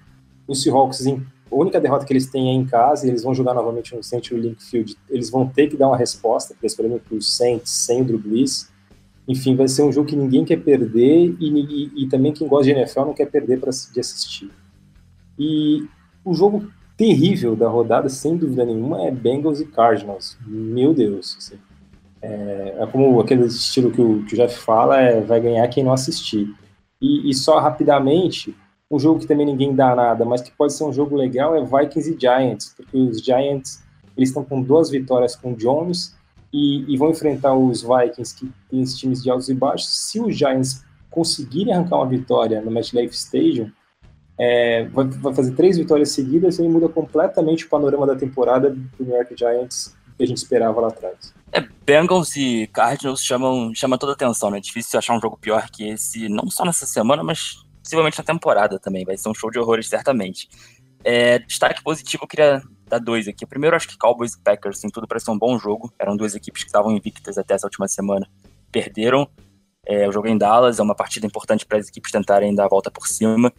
Os Seahawks a única derrota que eles têm é em casa e eles vão jogar novamente no Century Link Field. Eles vão ter que dar uma resposta para esse para os Saints sem o. Enfim, vai ser um jogo que ninguém quer perder e, e, e também quem gosta de NFL não quer perder para de assistir. E o jogo terrível da rodada, sem dúvida nenhuma, é Bengals e Cardinals. Meu Deus. Assim. É, é, como aquele estilo que o, que o Jeff fala, é, vai ganhar quem não assistir. E, e só rapidamente, um jogo que também ninguém dá nada, mas que pode ser um jogo legal é Vikings e Giants, porque os Giants eles estão com duas vitórias com Jones e, e, vão enfrentar os Vikings que tem esses times de altos e baixos. Se os Giants conseguirem arrancar uma vitória no MetLife Stadium, é, vai, vai, fazer três vitórias seguidas e muda completamente o panorama da temporada do New York Giants que a gente esperava lá atrás. É, Bengals e Cardinals chamam, chamam toda a atenção, né? É difícil achar um jogo pior que esse, não só nessa semana, mas possivelmente na temporada também. Vai ser um show de horrores, certamente. É, destaque positivo, eu queria dar dois aqui. Primeiro, acho que Cowboys e Packers tem tudo para ser um bom jogo. Eram duas equipes que estavam invictas até essa última semana. Perderam. É, o jogo em Dallas é uma partida importante para as equipes tentarem dar a volta por cima.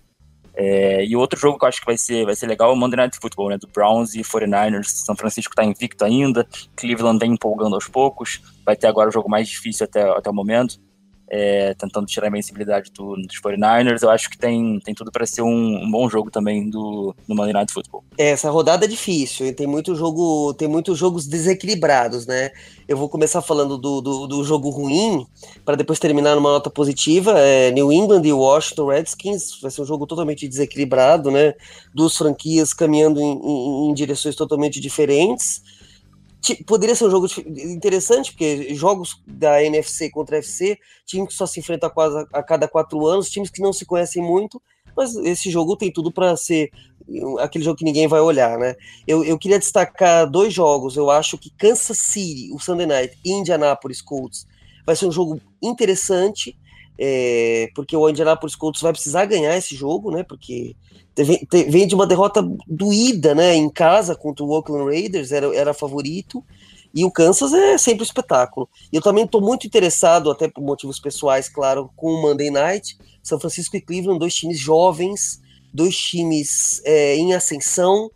É, e outro jogo que eu acho que vai ser, vai ser legal é o Monday Night Football, né? Do Browns e 49ers. São Francisco está invicto ainda, Cleveland vem empolgando aos poucos. Vai ter agora o jogo mais difícil até, até o momento é, tentando tirar a invencibilidade do, dos 49ers. Eu acho que tem, tem tudo para ser um, um, bom jogo também do, do Monday Night Football. É, essa rodada é difícil, tem muito jogo, tem muitos jogos desequilibrados, né? Eu vou começar falando do, do, do jogo ruim, para depois terminar numa nota positiva. É New England e Washington Redskins, vai ser um jogo totalmente desequilibrado, né? Duas franquias caminhando em, em, em direções totalmente diferentes poderia ser um jogo interessante, porque jogos da NFC contra a FC, time que só se enfrenta a cada quatro anos, times que não se conhecem muito, mas esse jogo tem tudo para ser aquele jogo que ninguém vai olhar, né? Eu, eu queria destacar dois jogos. Eu acho que Kansas City, o Sunday Night, e Indianapolis Colts vai ser um jogo interessante, é, porque o Indianapolis Colts vai precisar ganhar esse jogo, né? Porque vem de uma derrota doída, né, em casa contra o Oakland Raiders, era, era favorito, e o Kansas é sempre um espetáculo. E eu também estou muito interessado, até por motivos pessoais, claro, com o Monday Night, São Francisco e Cleveland, dois times jovens, dois times é, em ascensão,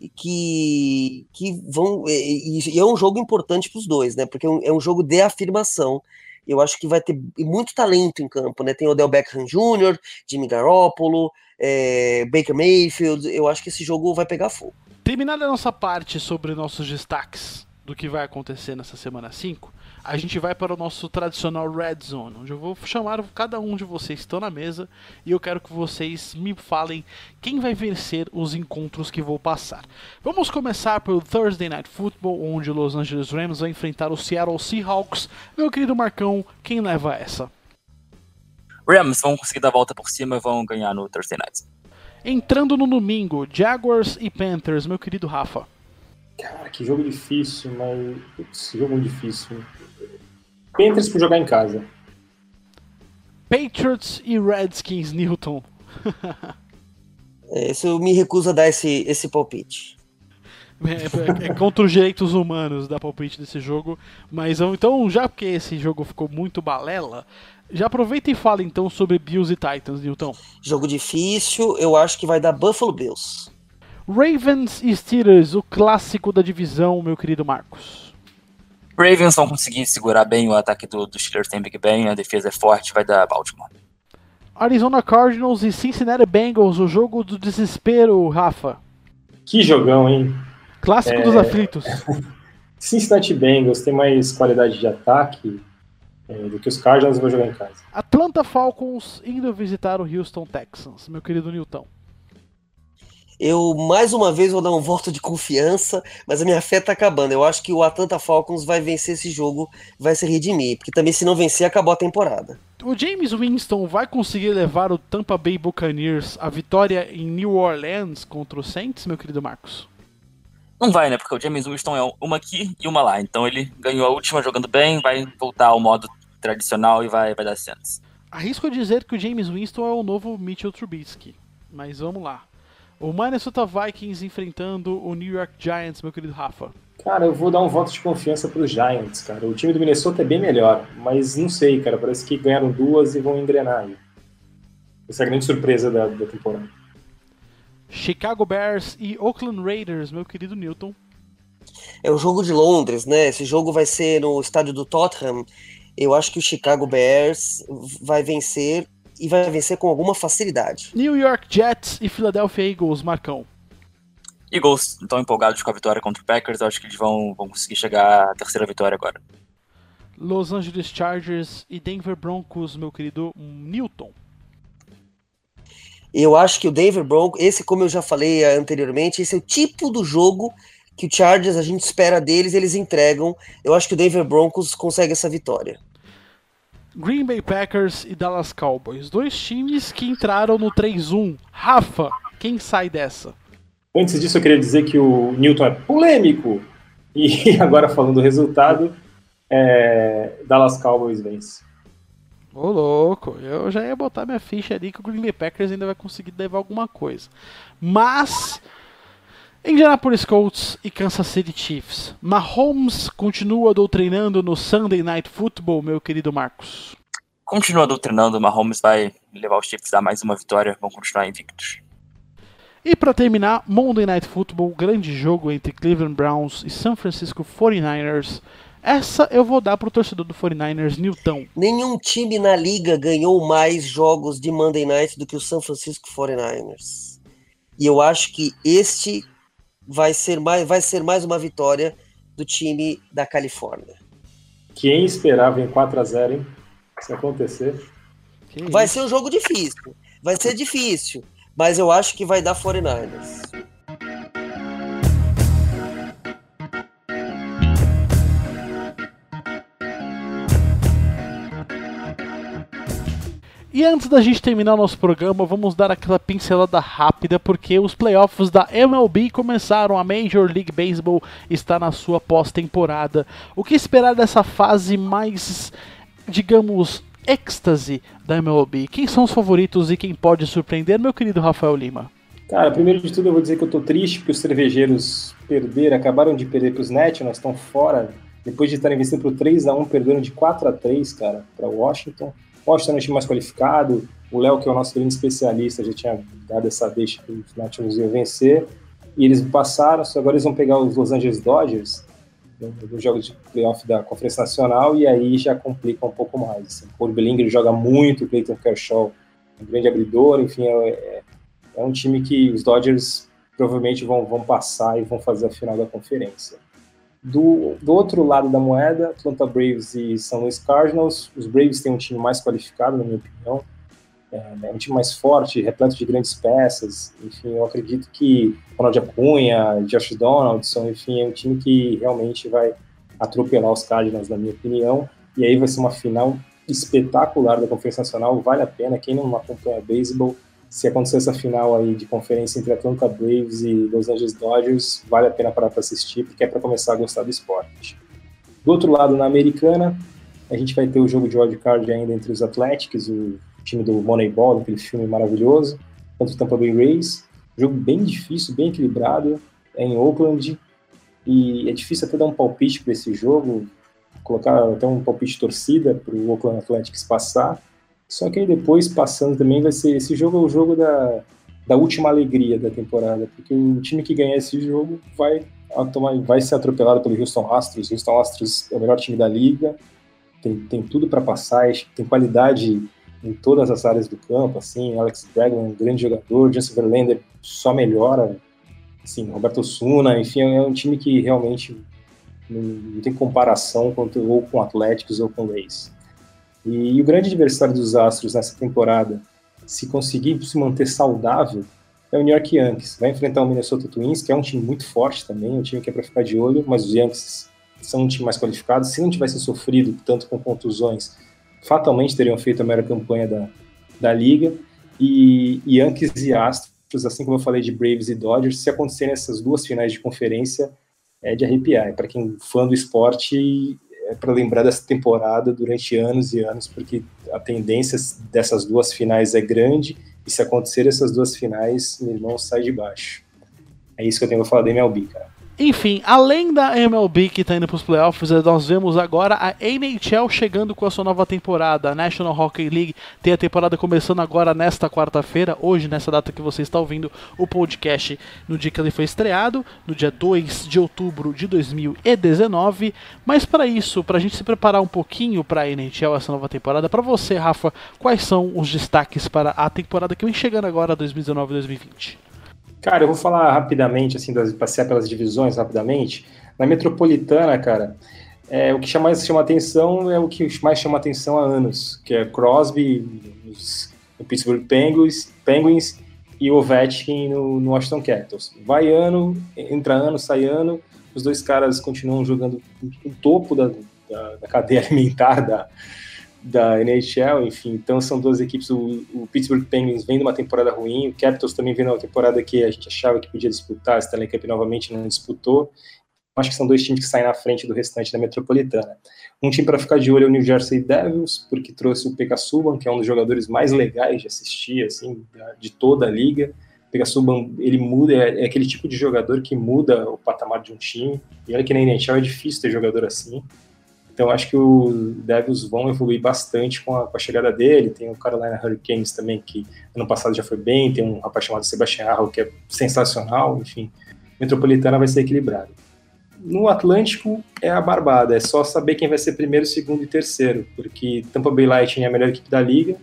e que, que vão. E, e é um jogo importante para os dois, né? Porque é um, é um jogo de afirmação eu acho que vai ter muito talento em campo, né? Tem Odell Beckham Jr., Jimmy Garoppolo, é, Baker Mayfield. Eu acho que esse jogo vai pegar fogo. Terminada a nossa parte sobre nossos destaques do que vai acontecer nessa semana 5, a gente vai para o nosso tradicional Red Zone, onde eu vou chamar cada um de vocês que estão na mesa e eu quero que vocês me falem quem vai vencer os encontros que vou passar. Vamos começar pelo Thursday Night Football, onde o Los Angeles Rams vai enfrentar o Seattle Seahawks. Meu querido Marcão, quem leva essa? Rams vão conseguir dar a volta por cima e vão ganhar no Thursday Night. Entrando no domingo, Jaguars e Panthers, meu querido Rafa. Cara, que jogo difícil, mas. Putz, jogo difícil. Panthers por jogar em casa. Patriots e Redskins, Newton. Esse eu me recuso a dar esse, esse palpite. É, é, é, contra os direitos humanos da palpite desse jogo. Mas então, já que esse jogo ficou muito balela, já aproveita e fala então sobre Bills e Titans, Newton. Jogo difícil, eu acho que vai dar Buffalo Bills. Ravens e Steelers, o clássico da divisão, meu querido Marcos. Ravens vão conseguir segurar bem o ataque do, do Steelers, tem Big Ben, a defesa é forte, vai dar Baltimore. Arizona Cardinals e Cincinnati Bengals, o jogo do desespero, Rafa. Que jogão, hein? Clássico é... dos aflitos. Cincinnati Bengals tem mais qualidade de ataque, é, do que os Cardinals vão jogar em casa. Atlanta Falcons indo visitar o Houston Texans, meu querido Newton. Eu mais uma vez vou dar um voto de confiança, mas a minha fé tá acabando. Eu acho que o Atlanta Falcons vai vencer esse jogo, vai se redimir, porque também se não vencer acabou a temporada. O James Winston vai conseguir levar o Tampa Bay Buccaneers à vitória em New Orleans contra o Saints, meu querido Marcos? Não vai, né? Porque o James Winston é uma aqui e uma lá. Então ele ganhou a última jogando bem, vai voltar ao modo tradicional e vai, vai dar Santos. Arrisco dizer que o James Winston é o novo Mitchell Trubisky. Mas vamos lá. O Minnesota Vikings enfrentando o New York Giants, meu querido Rafa. Cara, eu vou dar um voto de confiança para os Giants, cara. O time do Minnesota é bem melhor, mas não sei, cara. Parece que ganharam duas e vão engrenar aí. Essa é a grande surpresa da, da temporada. Chicago Bears e Oakland Raiders, meu querido Newton. É o jogo de Londres, né? Esse jogo vai ser no estádio do Tottenham eu acho que o Chicago Bears vai vencer e vai vencer com alguma facilidade. New York Jets e Philadelphia Eagles, Marcão. Eagles estão empolgados com a vitória contra o Packers, eu acho que eles vão, vão conseguir chegar à terceira vitória agora. Los Angeles Chargers e Denver Broncos, meu querido Newton. Eu acho que o Denver Broncos, esse como eu já falei anteriormente, esse é o tipo do jogo que o Chargers a gente espera deles, eles entregam. Eu acho que o Denver Broncos consegue essa vitória. Green Bay Packers e Dallas Cowboys, dois times que entraram no 3-1. Rafa, quem sai dessa? Antes disso, eu queria dizer que o Newton é polêmico. E agora, falando do resultado, é... Dallas Cowboys vence. Ô louco, eu já ia botar minha ficha ali que o Green Bay Packers ainda vai conseguir levar alguma coisa. Mas Indianapolis Colts e Kansas City Chiefs. Mahomes continua doutrinando no Sunday Night Football, meu querido Marcos. Continua doutrinando, Mahomes vai, levar os Chiefs a mais uma vitória, vão continuar invictos. E para terminar, Monday Night Football, grande jogo entre Cleveland Browns e San Francisco 49ers. Essa eu vou dar pro torcedor do 49ers, Newton. Nenhum time na liga ganhou mais jogos de Monday Night do que o San Francisco 49ers. E eu acho que este vai ser mais, vai ser mais uma vitória do time da Califórnia. Quem esperava em 4 a 0 hein? Se acontecer. Que vai isso? ser um jogo difícil. Vai ser difícil. Mas eu acho que vai dar 49ers. E antes da gente terminar o nosso programa, vamos dar aquela pincelada rápida, porque os playoffs da MLB começaram, a Major League Baseball está na sua pós-temporada. O que esperar dessa fase mais, digamos, êxtase da MLB? Quem são os favoritos e quem pode surpreender, meu querido Rafael Lima? Cara, primeiro de tudo eu vou dizer que eu tô triste porque os cervejeiros perderam, acabaram de perder para os Nationals, estão fora, depois de estarem vencendo por 3 a 1 perderam de 4 a 3 cara, para Washington. Washington é um time mais qualificado. O Léo, que é o nosso grande especialista, já tinha dado essa deixa que os Nationals iam vencer. E eles passaram, agora eles vão pegar os Los Angeles Dodgers né, no jogo de playoff da Conferência Nacional e aí já complica um pouco mais. O Bellinger joga muito, o Clayton Kershaw é um grande abridor, enfim, é, é, é um time que os Dodgers provavelmente vão, vão passar e vão fazer a final da conferência. Do, do outro lado da moeda, Atlanta Braves e São Luís Cardinals. Os Braves têm um time mais qualificado, na minha opinião. É, é, um time mais forte, repleto de grandes peças. Enfim, eu acredito que Ronald Acunha, Josh Donaldson, enfim, é um time que realmente vai atropelar os Cardinals, na minha opinião. E aí vai ser uma final espetacular da Conferência Nacional. Vale a pena. Quem não acompanha beisebol, se acontecer essa final aí de conferência entre Atlanta Braves e Los Angeles Dodgers, vale a pena parar para assistir, porque é para começar a gostar do esporte. Do outro lado, na americana, a gente vai ter o jogo de wildcard ainda entre os Athletics, o time do Moneyball, aquele filme maravilhoso, contra o Tampa Bay Rays. Jogo bem difícil, bem equilibrado, é em Oakland, e é difícil até dar um palpite para esse jogo, colocar até um palpite torcida para o Oakland Athletics passar, só que aí depois, passando também, vai ser. Esse jogo é o jogo da, da última alegria da temporada, porque o time que ganhar esse jogo vai, tomar, vai ser atropelado pelo Houston Astros. O Houston Astros é o melhor time da liga, tem, tem tudo para passar, tem qualidade em todas as áreas do campo, assim, Alex Bregman, um grande jogador, Justin Verlander só melhora, assim, Roberto Suna, enfim, é um time que realmente não, não tem comparação quanto, ou com Atléticos ou com Rays. E, e o grande adversário dos Astros nessa temporada, se conseguir se manter saudável, é o New York Yankees. Vai enfrentar o Minnesota Twins, que é um time muito forte também, um time que é para ficar de olho, mas os Yankees são um time mais qualificado. Se não tivessem sofrido tanto com contusões, fatalmente teriam feito a melhor campanha da, da liga. E, Yankees e Astros, assim como eu falei de Braves e Dodgers, se acontecerem essas duas finais de conferência, é de arrepiar. Para quem é fã do esporte, é para lembrar dessa temporada durante anos e anos, porque a tendência dessas duas finais é grande, e se acontecer essas duas finais, meu irmão sai de baixo. É isso que eu tenho para falar da MLB, cara. Enfim, além da MLB que está indo para os playoffs, nós vemos agora a NHL chegando com a sua nova temporada. A National Hockey League tem a temporada começando agora nesta quarta-feira, hoje, nessa data que você está ouvindo o podcast, no dia que ele foi estreado, no dia 2 de outubro de 2019. Mas para isso, para a gente se preparar um pouquinho para a NHL, essa nova temporada, para você, Rafa, quais são os destaques para a temporada que vem chegando agora, 2019-2020? Cara, eu vou falar rapidamente, assim, das, passear pelas divisões rapidamente. Na Metropolitana, cara, é, o que chama, mais chama atenção é o que mais chama atenção há anos, que é Crosby no Pittsburgh Penguins, Penguins e Ovechkin no, no Washington Capitals. Vai ano, entra ano, sai ano, os dois caras continuam jogando no topo da, da, da cadeia alimentar da, da NHL, enfim, então são duas equipes, o, o, Pittsburgh Penguins vem de uma temporada ruim, o Capitals também vem de uma temporada que a gente achava que podia disputar, a Stanley Cup novamente não disputou, acho que são dois times que saem na frente do restante da Metropolitana. Um time para ficar de olho é o New Jersey Devils, porque trouxe o Pekka Subban, que é um dos jogadores mais legais de assistir, assim, de toda a liga, Pekka Subban, ele muda, é, é aquele tipo de jogador que muda o patamar de um time, e olha que na NHL é difícil ter jogador assim, Então acho que o Devils vão evoluir bastante com a, com a, chegada dele. Tem o Carolina Hurricanes também, que ano passado já foi bem. Tem um rapaz chamado Sebastian Arro, que é sensacional. Enfim, Metropolitana vai ser equilibrado. No Atlântico é a barbada, é só saber quem vai ser primeiro, segundo e terceiro, porque Tampa Bay Lightning é a melhor equipe da liga,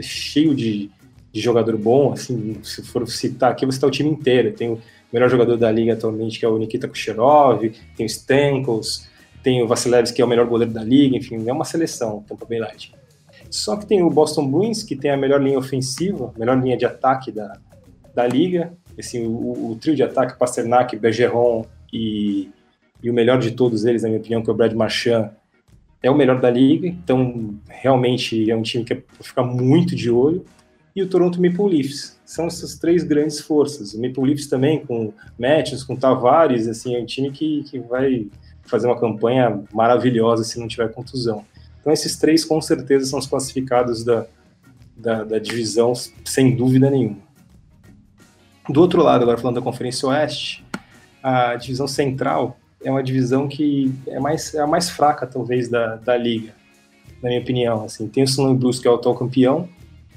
cheio de, de jogador bom, assim, se for citar aqui, você tá o time inteiro. Tem o melhor jogador da liga atualmente, que é o Nikita Kucherov, tem o Stankos, tem o Vasilevski, que é o melhor goleiro da liga, enfim, é uma seleção, Tampa Bay Lightning. Só que tem o Boston Bruins, que tem a melhor linha ofensiva, melhor linha de ataque da, da liga, assim, o, o trio de ataque, Pasternak, Bergeron e, e o melhor de todos eles, na minha opinião, que é o Brad Marchand, é o melhor da liga, então realmente é um time que é ficar muito de olho. E o Toronto Maple Leafs. São essas três grandes forças. O Maple Leafs também, com Matthews, com Tavares, assim, é um time que, que vai fazer uma campanha maravilhosa se não tiver contusão. Então esses três com certeza são os classificados da, da, da divisão, sem dúvida nenhuma. Do outro lado, agora falando da Conferência Oeste, a divisão central é uma divisão que é, mais, é a mais fraca, talvez, da, da liga, na minha opinião. Assim, tem o St. Blues, que é o atual campeão,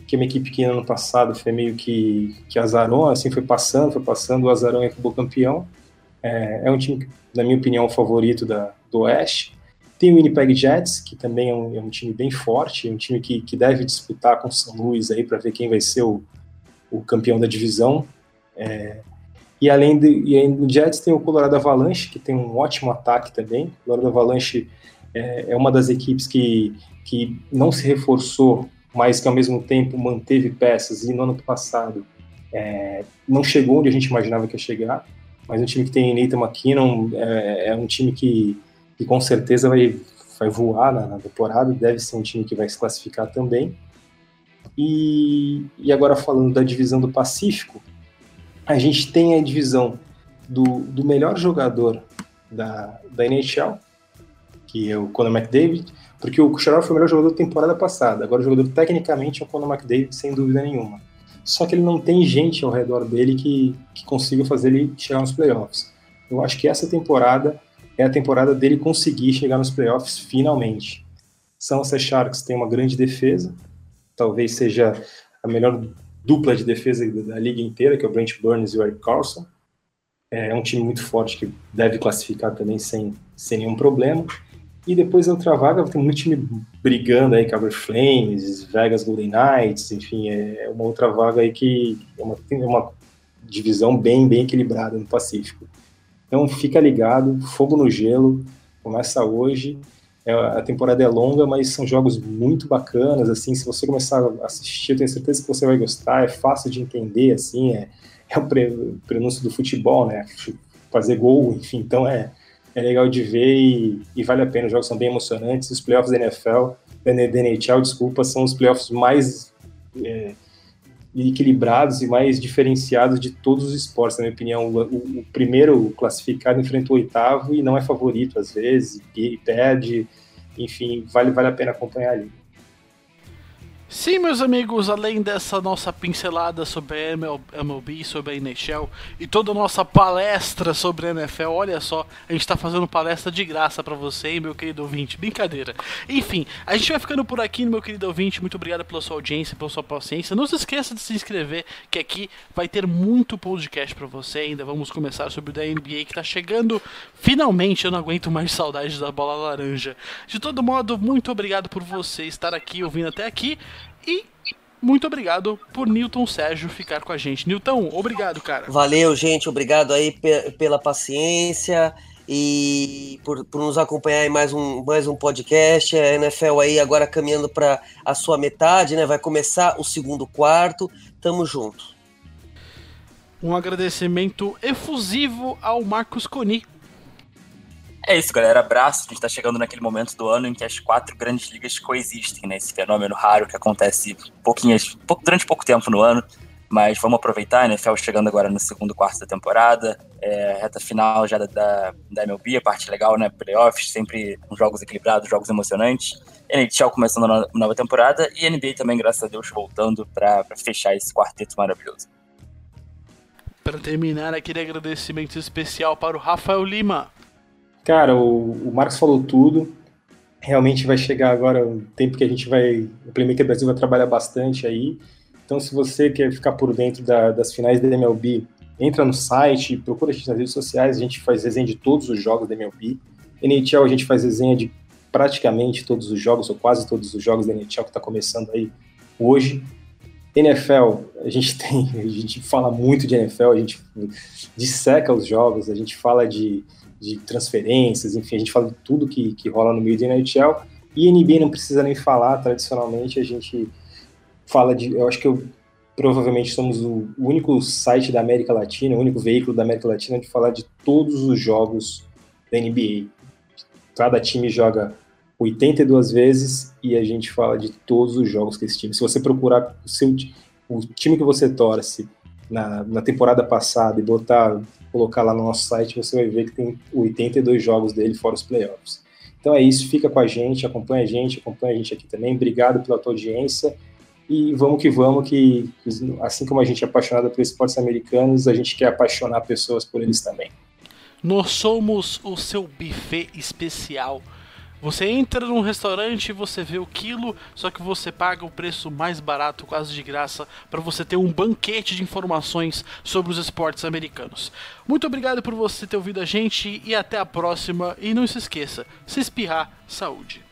que é uma equipe que ano passado foi meio que, que azarão, assim, foi passando, foi passando, o azarão e acabou campeão. É, é um time, na minha opinião, favorito da, do Oeste. Tem o Winnipeg Jets, que também é um, é um time bem forte, um time que, que deve disputar com o São Luís aí para ver quem vai ser o, o campeão da divisão. É, e além do, e além do Jets tem o Colorado Avalanche, que tem um ótimo ataque também. O Colorado Avalanche é, é, uma das equipes que, que não se reforçou, mas que ao mesmo tempo manteve peças e no ano passado é, não chegou onde a gente imaginava que ia chegar. Mas um time que tem Nathan McKinnon é, é um time que, que com certeza vai, vai voar na, na temporada, deve ser um time que vai se classificar também. E, e agora falando da divisão do Pacífico, a gente tem a divisão do, do melhor jogador da, da NHL, que é o Conor McDavid, porque o Kucherov foi o melhor jogador da temporada passada. Agora o jogador tecnicamente é o Conor McDavid, sem dúvida nenhuma. Só que ele não tem gente ao redor dele que, que consiga fazer ele chegar nos playoffs. Eu acho que essa temporada é a temporada dele conseguir chegar nos playoffs finalmente. São Sharks tem uma grande defesa, talvez seja a melhor dupla de defesa da liga inteira, que é o Brent Burns e o Eric Carlson. É um time muito forte que deve classificar também sem, sem nenhum problema. E depois outra vaga tem muito time brigando aí, Calgary Flames, Vegas Golden Knights, enfim, é uma outra vaga aí que é uma, tem uma divisão bem, bem equilibrada no Pacífico. Então fica ligado, fogo no gelo, começa hoje é, a temporada é longa, mas são jogos muito bacanas, assim, se você começar a assistir, eu tenho certeza que você vai gostar, é fácil de entender, assim, é, é o pre, prenúncio do futebol, né, fazer gol, enfim, então é, é legal de ver e, e vale a pena, os jogos são bem emocionantes, os playoffs da NFL, da NHL, desculpa, são os playoffs mais é, equilibrados e mais diferenciados de todos os esportes, na minha opinião. O, o, primeiro classificado enfrenta o oitavo e não é favorito às vezes, e, e perde. Enfim, vale, vale a pena acompanhar ali. Sim, meus amigos, além dessa nossa pincelada sobre a MLB, sobre a NHL e toda a nossa palestra sobre a NFL, olha só, a gente tá fazendo palestra de graça para você, meu querido ouvinte, brincadeira. Enfim, a gente vai ficando por aqui, meu querido ouvinte, muito obrigado pela sua audiência, pela sua paciência. Não se esqueça de se inscrever, que aqui vai ter muito podcast para você, ainda vamos começar sobre o da NBA que tá chegando finalmente, eu não aguento mais saudades da bola laranja. De todo modo, muito obrigado por você estar aqui ouvindo até aqui. E muito obrigado por Newton Sérgio ficar com a gente. Newton, obrigado, cara. Valeu, gente. Obrigado aí pela paciência e por, por nos acompanhar em mais um, mais um podcast. A NFL aí agora caminhando para a sua metade, né? Vai começar o segundo quarto. Tamo junto. Um agradecimento efusivo ao Marcos Coni é isso, galera. Abraço. A gente tá chegando naquele momento do ano em que as quatro grandes ligas coexistem, né? Esse fenômeno raro que acontece pouquinhas, durante pouco tempo no ano. Mas vamos aproveitar, né? NFL chegando agora no segundo quarto da temporada, é, reta final já da, da, da MLB, a parte legal, né? Playoffs, sempre com jogos equilibrados, jogos emocionantes. NHL começando a nova temporada e NBA também, graças a Deus, voltando para fechar esse quarteto maravilhoso. Para terminar, aquele agradecimento especial para o Rafael Lima, Cara, o, o Marcos falou tudo. realmente vai chegar agora um tempo que a gente vai, o Playmaker Brasil vai trabalhar bastante aí. Então, se você quer ficar por dentro da, das finais da MLB, entra no site, procura a gente nas redes sociais, a gente faz resenha de todos os jogos da MLB. NHL a gente faz resenha de praticamente todos os jogos, ou quase todos os jogos da NHL que está começando aí hoje. NFL, a gente tem, a gente fala muito de NFL, a gente disseca os jogos, a gente fala de, de transferências, enfim, a gente fala de tudo que, que rola no meio da NHL. E NBA não precisa nem falar, tradicionalmente a gente fala de, eu acho que eu provavelmente somos o único site da América Latina, o único veículo da América Latina de falar de todos os jogos da NBA. Cada time joga 82 vezes e a gente fala de todos os jogos que esse time. Se você procurar o, seu, o time que você torce na, na temporada passada e botar, colocar lá no nosso site, você vai ver que tem 82 jogos dele fora os playoffs. Então é isso, fica com a gente, acompanha a gente, acompanha a gente aqui também. Obrigado pela tua audiência e vamos que vamos, que assim como a gente é apaixonado por esportes americanos, a gente quer apaixonar pessoas por eles também. Nós somos o seu buffet especial você entra num restaurante e você vê o quilo, só que você paga o preço mais barato, quase de graça, para você ter um banquete de informações sobre os esportes americanos. Muito obrigado por você ter ouvido a gente e até a próxima. E não se esqueça, se espirrar, saúde.